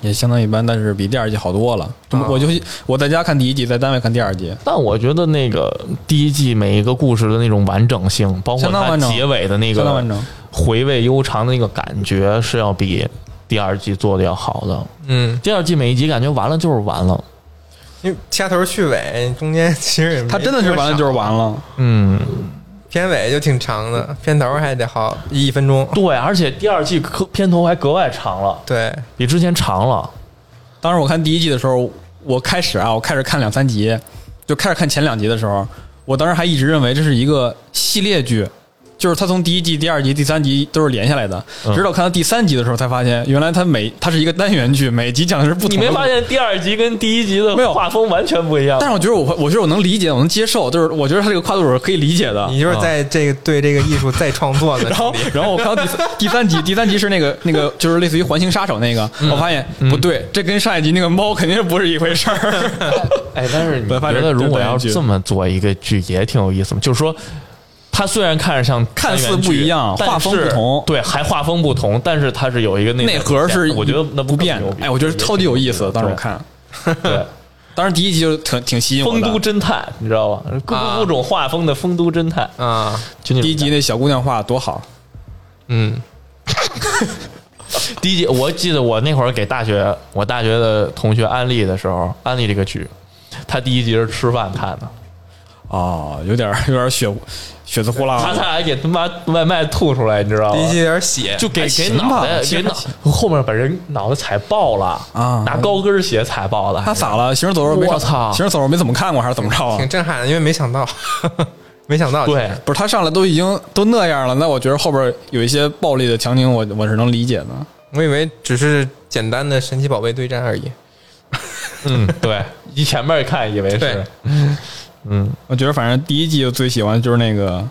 也相当一般，但是比第二季好多了。啊我就我在家看第一季，在单位看第二季。但我觉得那个第一季每一个故事的那种完整性，包括它结尾的那个回味悠长的那个感觉，是要比第二季做的要好的。嗯，第二季每一集感觉完了就是完了，因为掐头去尾，中间其实也没它真的是完了就是完了。嗯，片尾就挺长的，片头还得好一分钟。对，而且第二季可片头还格外长了，对，比之前长了。当时我看第一季的时候，我开始啊，我开始看两三集，就开始看前两集的时候，我当时还一直认为这是一个系列剧，就是他从第一季、第二集、第三集都是连下来的。嗯直到看到第三集的时候，才发现原来它每它是一个单元剧，每集讲的是不同的。你没发？现第二集跟第一集的没有画风完全不一样？但是我觉得我，我觉得我能理解，我能接受，就是我觉得他这个跨度我是可以理解的。你就是在这个对这个艺术再创作的 然后，然后我看到第三第三集，第三集是那个那个，就是类似于环形杀手那个，我发现不对，这跟上一集那个猫肯定是不是一回事儿。哎，但是你我发现觉得如果要这么做一个剧也挺有意思吗？就是说，它虽然看着像看似不一样画风不同对，还画风不同，但是它是有一个内内核是我觉得那不变哎，我觉得超级有意思。当时我看，对 当时第一集就挺挺吸引我丰都。侦探，你知道吧？各啊各种画风的丰都侦探，啊，就那种第一集那小姑娘画得多好，嗯，第一集，我记得我那会儿给大学我大学的同学安利的时候，安利这个剧，他第一集是吃饭看的，哦，有点有点血血丝呼啦他差点给他妈外卖吐出来，你知道吗滴一？点血，就给给脑袋给脑后面把人脑袋踩爆了啊拿高跟鞋踩爆的，他咋了？行尸走肉没我操行尸走肉没怎么看过还是怎么着啊挺？震撼的，因为没想到，没想到，对，不是他上来都已经都那样了，那我觉得后边有一些暴力的强行，我我是能理解的。我以为只是简单的神奇宝贝对战而已。嗯，对，一前面看以为是对，嗯，我觉得反正第一季我最喜欢的就是那个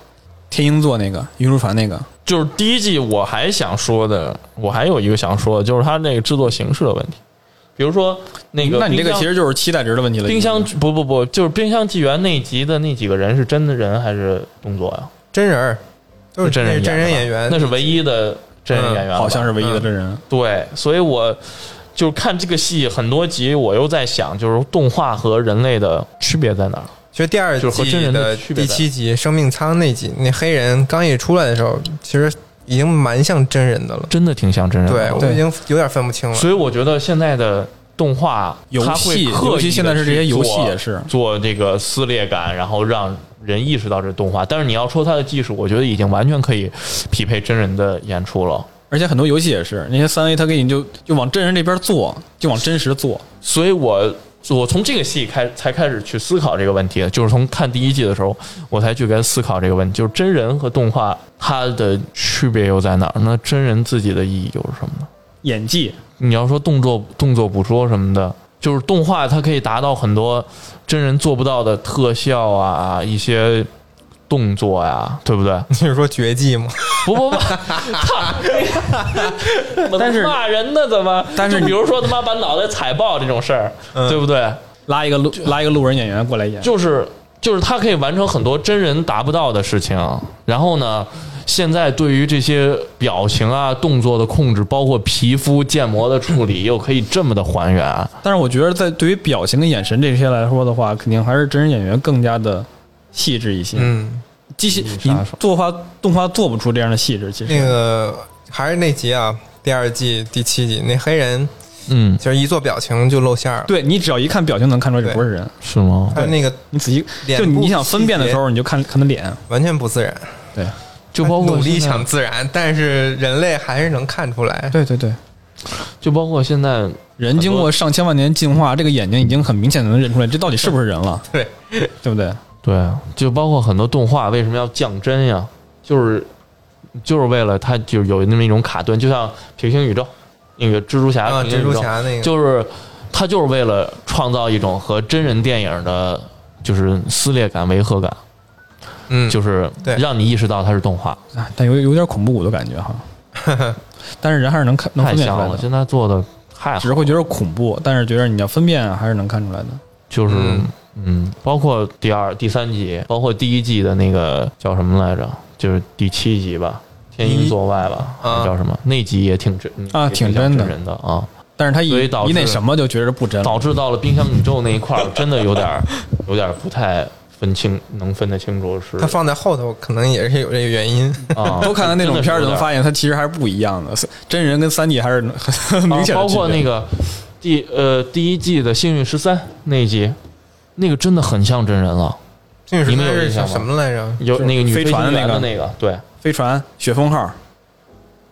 天鹰座那个运输船那个，就是第一季我还想说的，我还有一个想说的，就是它那个制作形式的问题，比如说那个那你这个其实就是期待值的问题了。冰箱不不不，就是冰箱纪元那集的那几个人是真的人还是动作呀？真人儿都是真人真人演员，那是唯一的真人演员好像是唯一的真人。对，所以我就看这个戏很多集，我又在想，就是动画和人类的区别在哪儿？其实第二就和真人的季的区别第七集生命舱那集，那黑人刚一出来的时候，其实已经蛮像真人的了。真的挺像真人的。对，我已经有点分不清了。所以我觉得现在的动画游它会戏，尤其现在是这些游戏也是是，做这个撕裂感，然后让人意识到这动画。但是你要说它的技术，我觉得已经完全可以匹配真人的演出了。而且很多游戏也是那些三 A，它给你就就往真人这边做，就往真实做。所以我我从这个戏开才开始去思考这个问题，就是从看第一季的时候，我才去该思考这个问题，就是真人和动画它的区别又在哪儿？那真人自己的意义又是什么呢？演技，你要说动作动作捕捉什么的，就是动画它可以达到很多真人做不到的特效啊，一些动作呀，对不对？你是说绝技吗？不不不，他 但是骂人呢怎么？但是比如说他妈把脑袋踩爆这种事儿，嗯对不对？拉一个路拉一个路人演员过来演，就是就是他可以完成很多真人达不到的事情。然后呢，现在对于这些表情啊、动作的控制，包括皮肤建模的处理，又可以这么的还原。但是我觉得在对于表情跟眼神这些来说的话，肯定还是真人演员更加的细致一些。嗯，机器嗯你做画动画做不出这样的细致，其实那个还是那集啊，第二季第七集那黑人，嗯，就是一做表情就露馅儿了。对你只要一看表情能看出来这不是人。是吗？他那个你仔细就你想分辨的时候，你就看看他脸。完全不自然，对就包括努力想自然，但是人类还是能看出来。对对对，就包括现在人经过上千万年进化，这个眼睛已经很明显的能认出来这到底是不是人了，对，对不对？对，就包括很多动画为什么要降帧呀？就是就是为了它就有那么一种卡顿，就像平行宇宙那个蜘蛛侠啊，蜘蛛侠那个。就是它就是为了创造一种和真人电影的，就是撕裂感、违和感，嗯，就是让你意识到它是动画，啊，但有有点恐怖谷的感觉哈。但是人还是能看能太像了，分辨出来的，现在做的太好只是会觉得恐怖，但是觉得你要分辨还是能看出来的。就是嗯嗯包括第二、第三集，包括第一季的那个叫什么来着？就是第七集吧，天鹰座外吧，啊叫什么？那集也挺真啊挺真的人的啊。但是他以导致那什么就觉得不真，导致到了冰箱宇宙那一块儿，真的有点儿 有点儿不太分清，能分得清楚是他放在后头，可能也是有这个原因。啊，多看看那种片儿就能发现现，它其实还是不一样的。真人跟三 D 还是很 很明显的包区别。括那个第呃第一季的《幸运十三》那一集，那个真的很像真人了，这你们有是印象吗？什么来着？有那个女飞船的那个。那个，对，飞船雪峰号，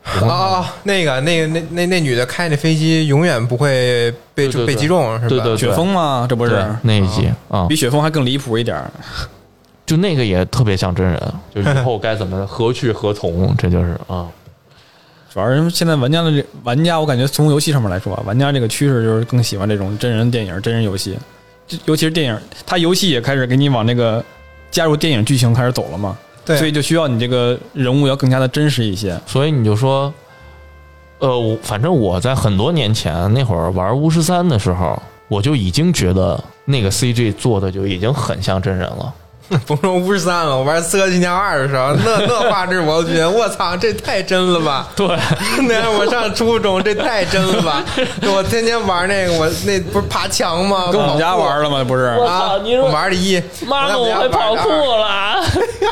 啊啊，那个那个那那那女的开那飞机永远不会被对对对被击中，是吧？对对雪峰吗？这不是？那一集啊。比，雪峰还更离谱一点儿。就那个也特别像真人，就以后该怎么何去何从，这就是啊，主要是现在玩家的这玩家，我感觉从游戏上面来说啊，玩家这个趋势就是更喜欢这种真人电影、真人游戏，就尤其是电影，它游戏也开始给你往那个加入电影剧情开始走了嘛，对，所以就需要你这个人物要更加的真实一些。所以你就说，呃，我反正我在很多年前那会儿玩巫师三的时候，我就已经觉得那个 CG 做的就已经很像真人了。甭说五十三了，我玩《刺客信条二》的时候，那那画质我都觉得我操，这太真了吧！对，那我上初中，这太真了吧！我天天玩那个，我那不是爬墙吗？跟我们家玩了吗？不是，我啊操！你说我玩的一，妈的，我我会跑酷酷。了。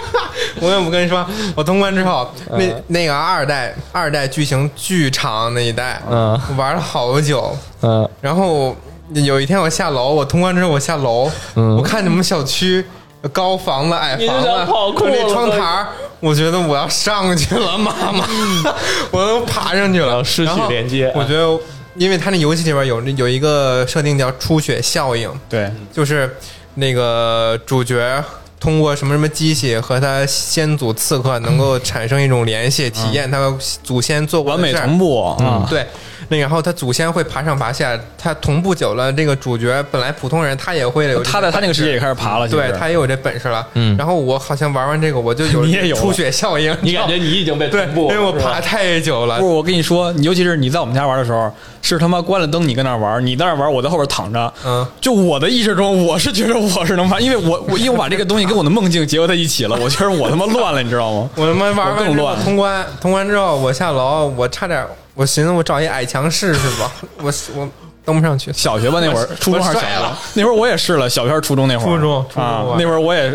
我跟我跟你说，我通关之后，那那个二代二代剧情巨长那一代，嗯我玩了好久。嗯然后有一天我下楼，我通关之后我下楼，嗯我看你们小区高房子、矮房子，想跑酷和那窗台儿，我觉得我要上去了，妈妈，我都爬上去了，要失去连接。我觉得，因为它那游戏里边有有一个设定叫出血效应，对，就是那个主角通过什么什么机器和他先祖刺客能够产生一种联系，体验他祖先做过完美的事儿。同步嗯，对，那然后他祖先会爬上爬下，他同步久了，这个主角本来普通人他也会有他在他那个世界也开始爬了，对他也有这本事了。嗯然后我好像玩完这个，我就有 你也有出血效应，你感觉你已经被对，同步因为我爬太久了不是，。我跟你说，尤其是你在我们家玩的时候，是他妈关了灯，你跟那儿玩，你在那儿玩，我在后边躺着。嗯，就我的意识中，我是觉得我是能玩，因为我 我因为我把这个东西跟我的梦境结合在一起了，我觉得我他妈乱了，你知道吗？我他妈玩更乱通关，通关之后我下楼，我差点，我寻思我找一矮墙试试吧，我我登不上去。小学吧那会儿，初中还是小学？那会儿我也试了，小学还是初中那会儿，初中初中啊，那会儿我也，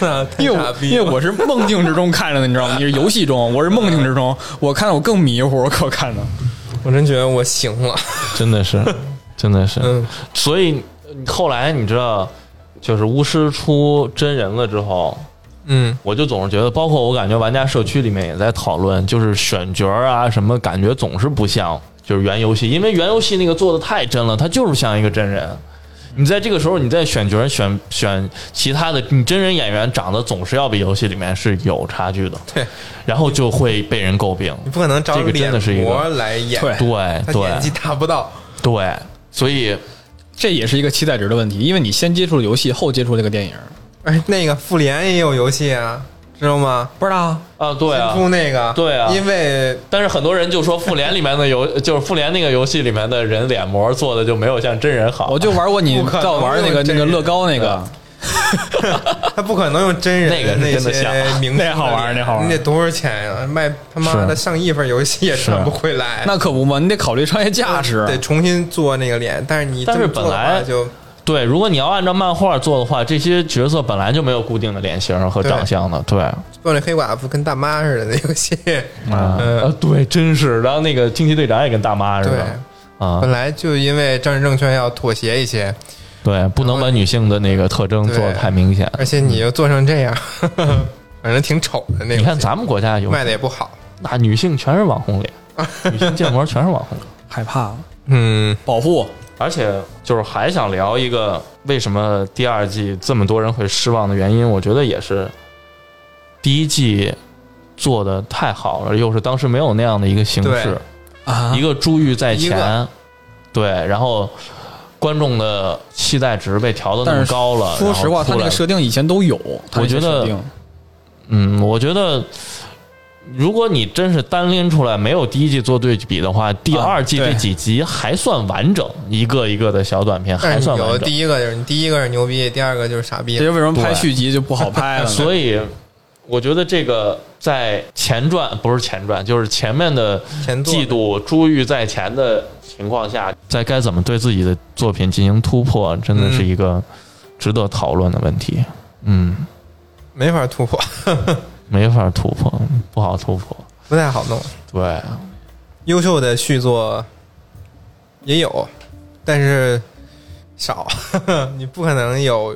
太因为因为我是梦境之中看着的，你知道吗？你是游戏中，我是梦境之中，我看的我更迷糊，我可看的。我真觉得我行了。真的是，真的是。嗯，所以后来你知道，就是巫师出真人了之后，嗯，我就总是觉得，包括我感觉玩家社区里面也在讨论，就是选角啊什么，感觉总是不像就是原游戏，因为原游戏那个做的太真了，它就是像一个真人。你在这个时候，你在选角选选其他的，你真人演员长得总是要比游戏里面是有差距的，对，然后就会被人诟病。你不可能找这个真脸的是一个模来演，对对他演技达不到。对，所以这也是一个期待值的问题，因为你先接触游戏，后接触这个电影。哎，那个复联也有游戏啊，知道吗？不知道，啊，对啊新，出那个，对啊因为但是很多人就说复联里面的游，就是复联那个游戏里面的人脸模做的就没有像真人好。我就玩过你不可能叫我玩那个那个乐高那个，他不可能用真人那个是那真的像些明星的那好玩那好玩你得多少钱呀？卖他妈的上亿份游戏也赚不回来。那可不嘛，你得考虑商业价值。得重新做那个脸，但是你但是本来就对，如果你要按照漫画做的话，这些角色本来就没有固定的脸型和长相的，对。做那黑寡妇跟大妈似的那游戏，啊、嗯呃对，真是。然后那个惊奇队长也跟大妈似对的，啊本，来就因为政治正确要妥协一些，对，不能把女性的那个特征做的太明显。而且你又做成这样，反正挺丑的那个。你看咱们国家有卖的也不好，那女性全是网红脸，女性建模全是网红脸。害怕了，嗯，保护而且就是还想聊一个为什么第二季这么多人会失望的原因，我觉得也是第一季做的太好了，又是当时没有那样的一个形式，啊一个珠玉在前，对，然后观众的期待值被调的那么高了。说实话，他那个设定以前都有，我觉得嗯，我觉得。如果你真是单拎出来没有第一季做对比的话，第二季对这几集还算完整，一个一个的小短片还算完整。第一个就是你第一个是牛逼，第二个就是傻逼这。就为什么拍续集就不好拍了？所以我觉得这个在前传不是前传，就是前面的季度珠玉在前的情况下，在该怎么对自己的作品进行突破，真的是一个值得讨论的问题。嗯，没法突破，没法突破，不好突破。不太好弄。对，优秀的续作也有，但是少，你不可能有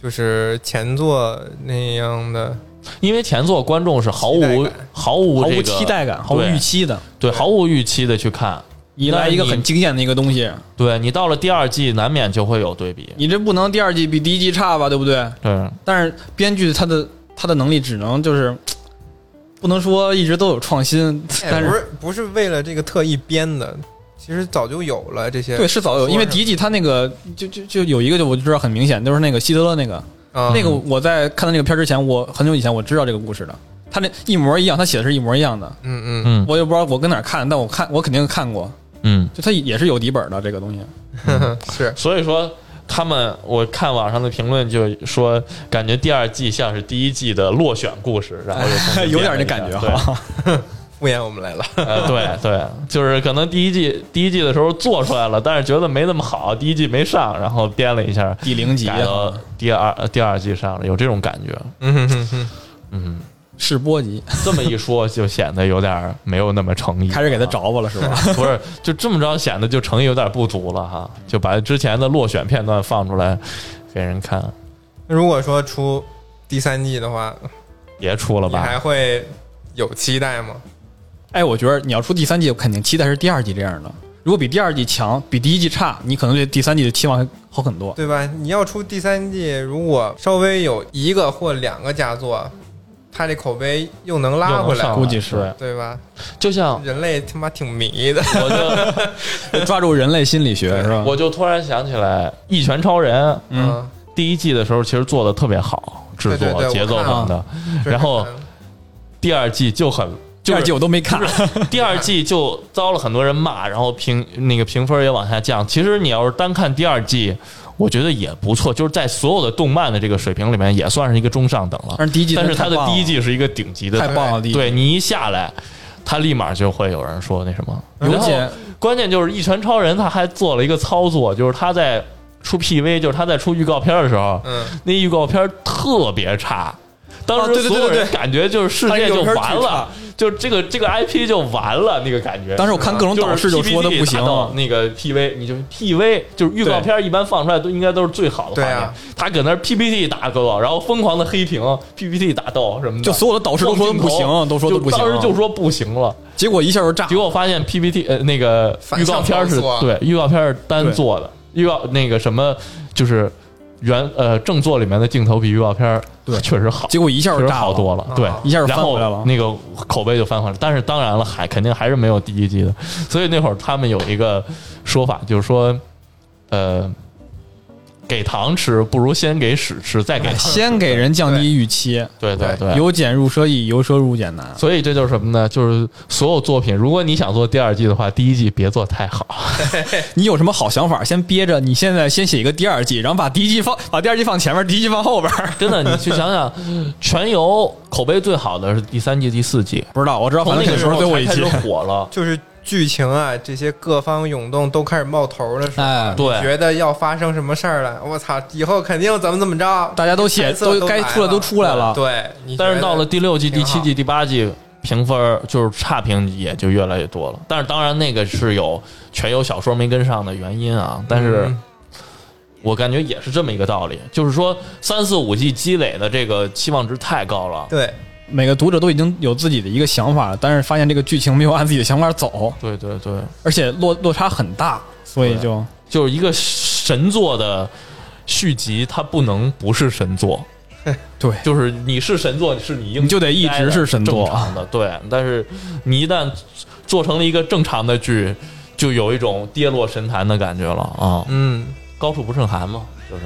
就是前作那样的。因为前作观众是毫无毫无毫无这个期待感，毫无预期的，对，毫无预期的去看。你来一个很惊艳的一个东西，对你到了第二季，难免就会有对比。你这不能第二季比第一季差吧，对不对？对，但是编剧他的他的能力只能就是 不能说一直都有创新，但是哎不是不是为了这个特意编的，其实早就有了这些。对是早有，因为第一季他那个就就就有一个就我就知道很明显，就是那个希特勒那个。啊。那个我在看到那个片之前，我很久以前我知道这个故事的，他那一模一样，他写的是一模一样的，嗯嗯。嗯。我也不知道我跟哪看，但我看我肯定看过，嗯，就他也是有底本的这个东西。嗯 是。所以说他们我看网上的评论就说，感觉第二季像是第一季的落选故事，然后 有点那感觉对。哈，敷衍我们来了。呃，对对，就是可能第一季第一季的时候做出来了，但是觉得没那么好，第一季没上，然后编了一下，第零集改到第二第二季上了，有这种感觉。嗯哼哼哼，嗯，试播集，这么一说，就显得有点没有那么诚意，开始给他着吧了是吧？不是，就这么着显得就诚意有点不足了哈，就把之前的落选片段放出来给人看，如果说出第三季的话，别出了你还。会有期待吗？哎，我觉得你要出第三季，我肯定期待是第二季这样的。如果比第二季强，比第一季差，你可能对第三季的期望会好很多。对吧？你要出第三季，如果稍微有一个或两个佳作，它这口碑又能拉回来估计是对，吧？就像人类他妈挺迷的，我就抓住人类心理学是吧？我就突然想起来，《一拳超人》嗯，第一季的时候其实做的特别好，制对对对作节奏什么的，然后第二季就很。第二季我都没看，第二季就遭了很多人骂，然后评那个评分也往下降。其实你要是单看第二季，我觉得也不错，就是在所有的动漫的这个水平里面，也算是一个中上等了。但是第一季但是它的第一季是一个顶级的，太棒了，第一季对你一下来，他立马就会有人说那什么。然后关键就是《一拳超人》他还做了一个操作，就是他在出 PV，就是他在出预告片的时候，嗯，那预告片特别差。当啊对对对时所有人感觉就是世界就完了，就这个这个 IP 就完了那个感觉。当时我看各种导师就说的不行。那个 PV，你就 PV 就是预告片，一般放出来都应该都是最好的画面。他搁那儿 PPT 打斗，然后疯狂的黑屏 PPT 打斗什么的，就所有的导师都说不行都说都不行。就当时就说不行了。结果一下就炸。结。果发现 PPT 呃那个预告片是对预告片是单做的，预告那个什么就是原呃正作里面的镜头比预告片对确实好，结果一下就炸好多了，对啊，一下就然后翻回来了那个口碑就翻回来，但是当然了，还肯定还是没有第一季的，所以那会儿他们有一个说法，就是说，呃。给糖吃不如先给屎吃，再给糖吃先给人降低预期，对对对，由俭入奢易，由奢入俭难。所以这就是什么呢？就是所有作品，如果你想做第二季的话，第一季别做太好。你有什么好想法，先憋着。你现在先写一个第二季，然后把第一季放，把第二季放前面，第一季放后边。真的，你去想想，全游口碑最好的是第三季、第四季，不知道，我知道，反正那个时候最后一季。火了。就是剧情啊，这些各方涌动都开始冒头的时候，哎，对觉得要发生什么事儿了，我操，以后肯定怎么怎么着，大家都写都该出来都出来了。对，但是到了第六季、第七季、第八季，评分就是差评也就越来越多了。但是当然，那个是有全有小说没跟上的原因啊。但是嗯我感觉也是这么一个道理，就是说三四五季积累的这个期望值太高了。对，每个读者都已经有自己的一个想法了，但是发现这个剧情没有按自己的想法走，对对对，而且落落差很大，所以就就是一个神作的续集，它不能不是神作。对就是你是神作，是你应你就得一直是神作的，对。但是你一旦做成了一个正常的剧，就有一种跌落神坛的感觉了啊！嗯，高处不胜寒嘛，就是。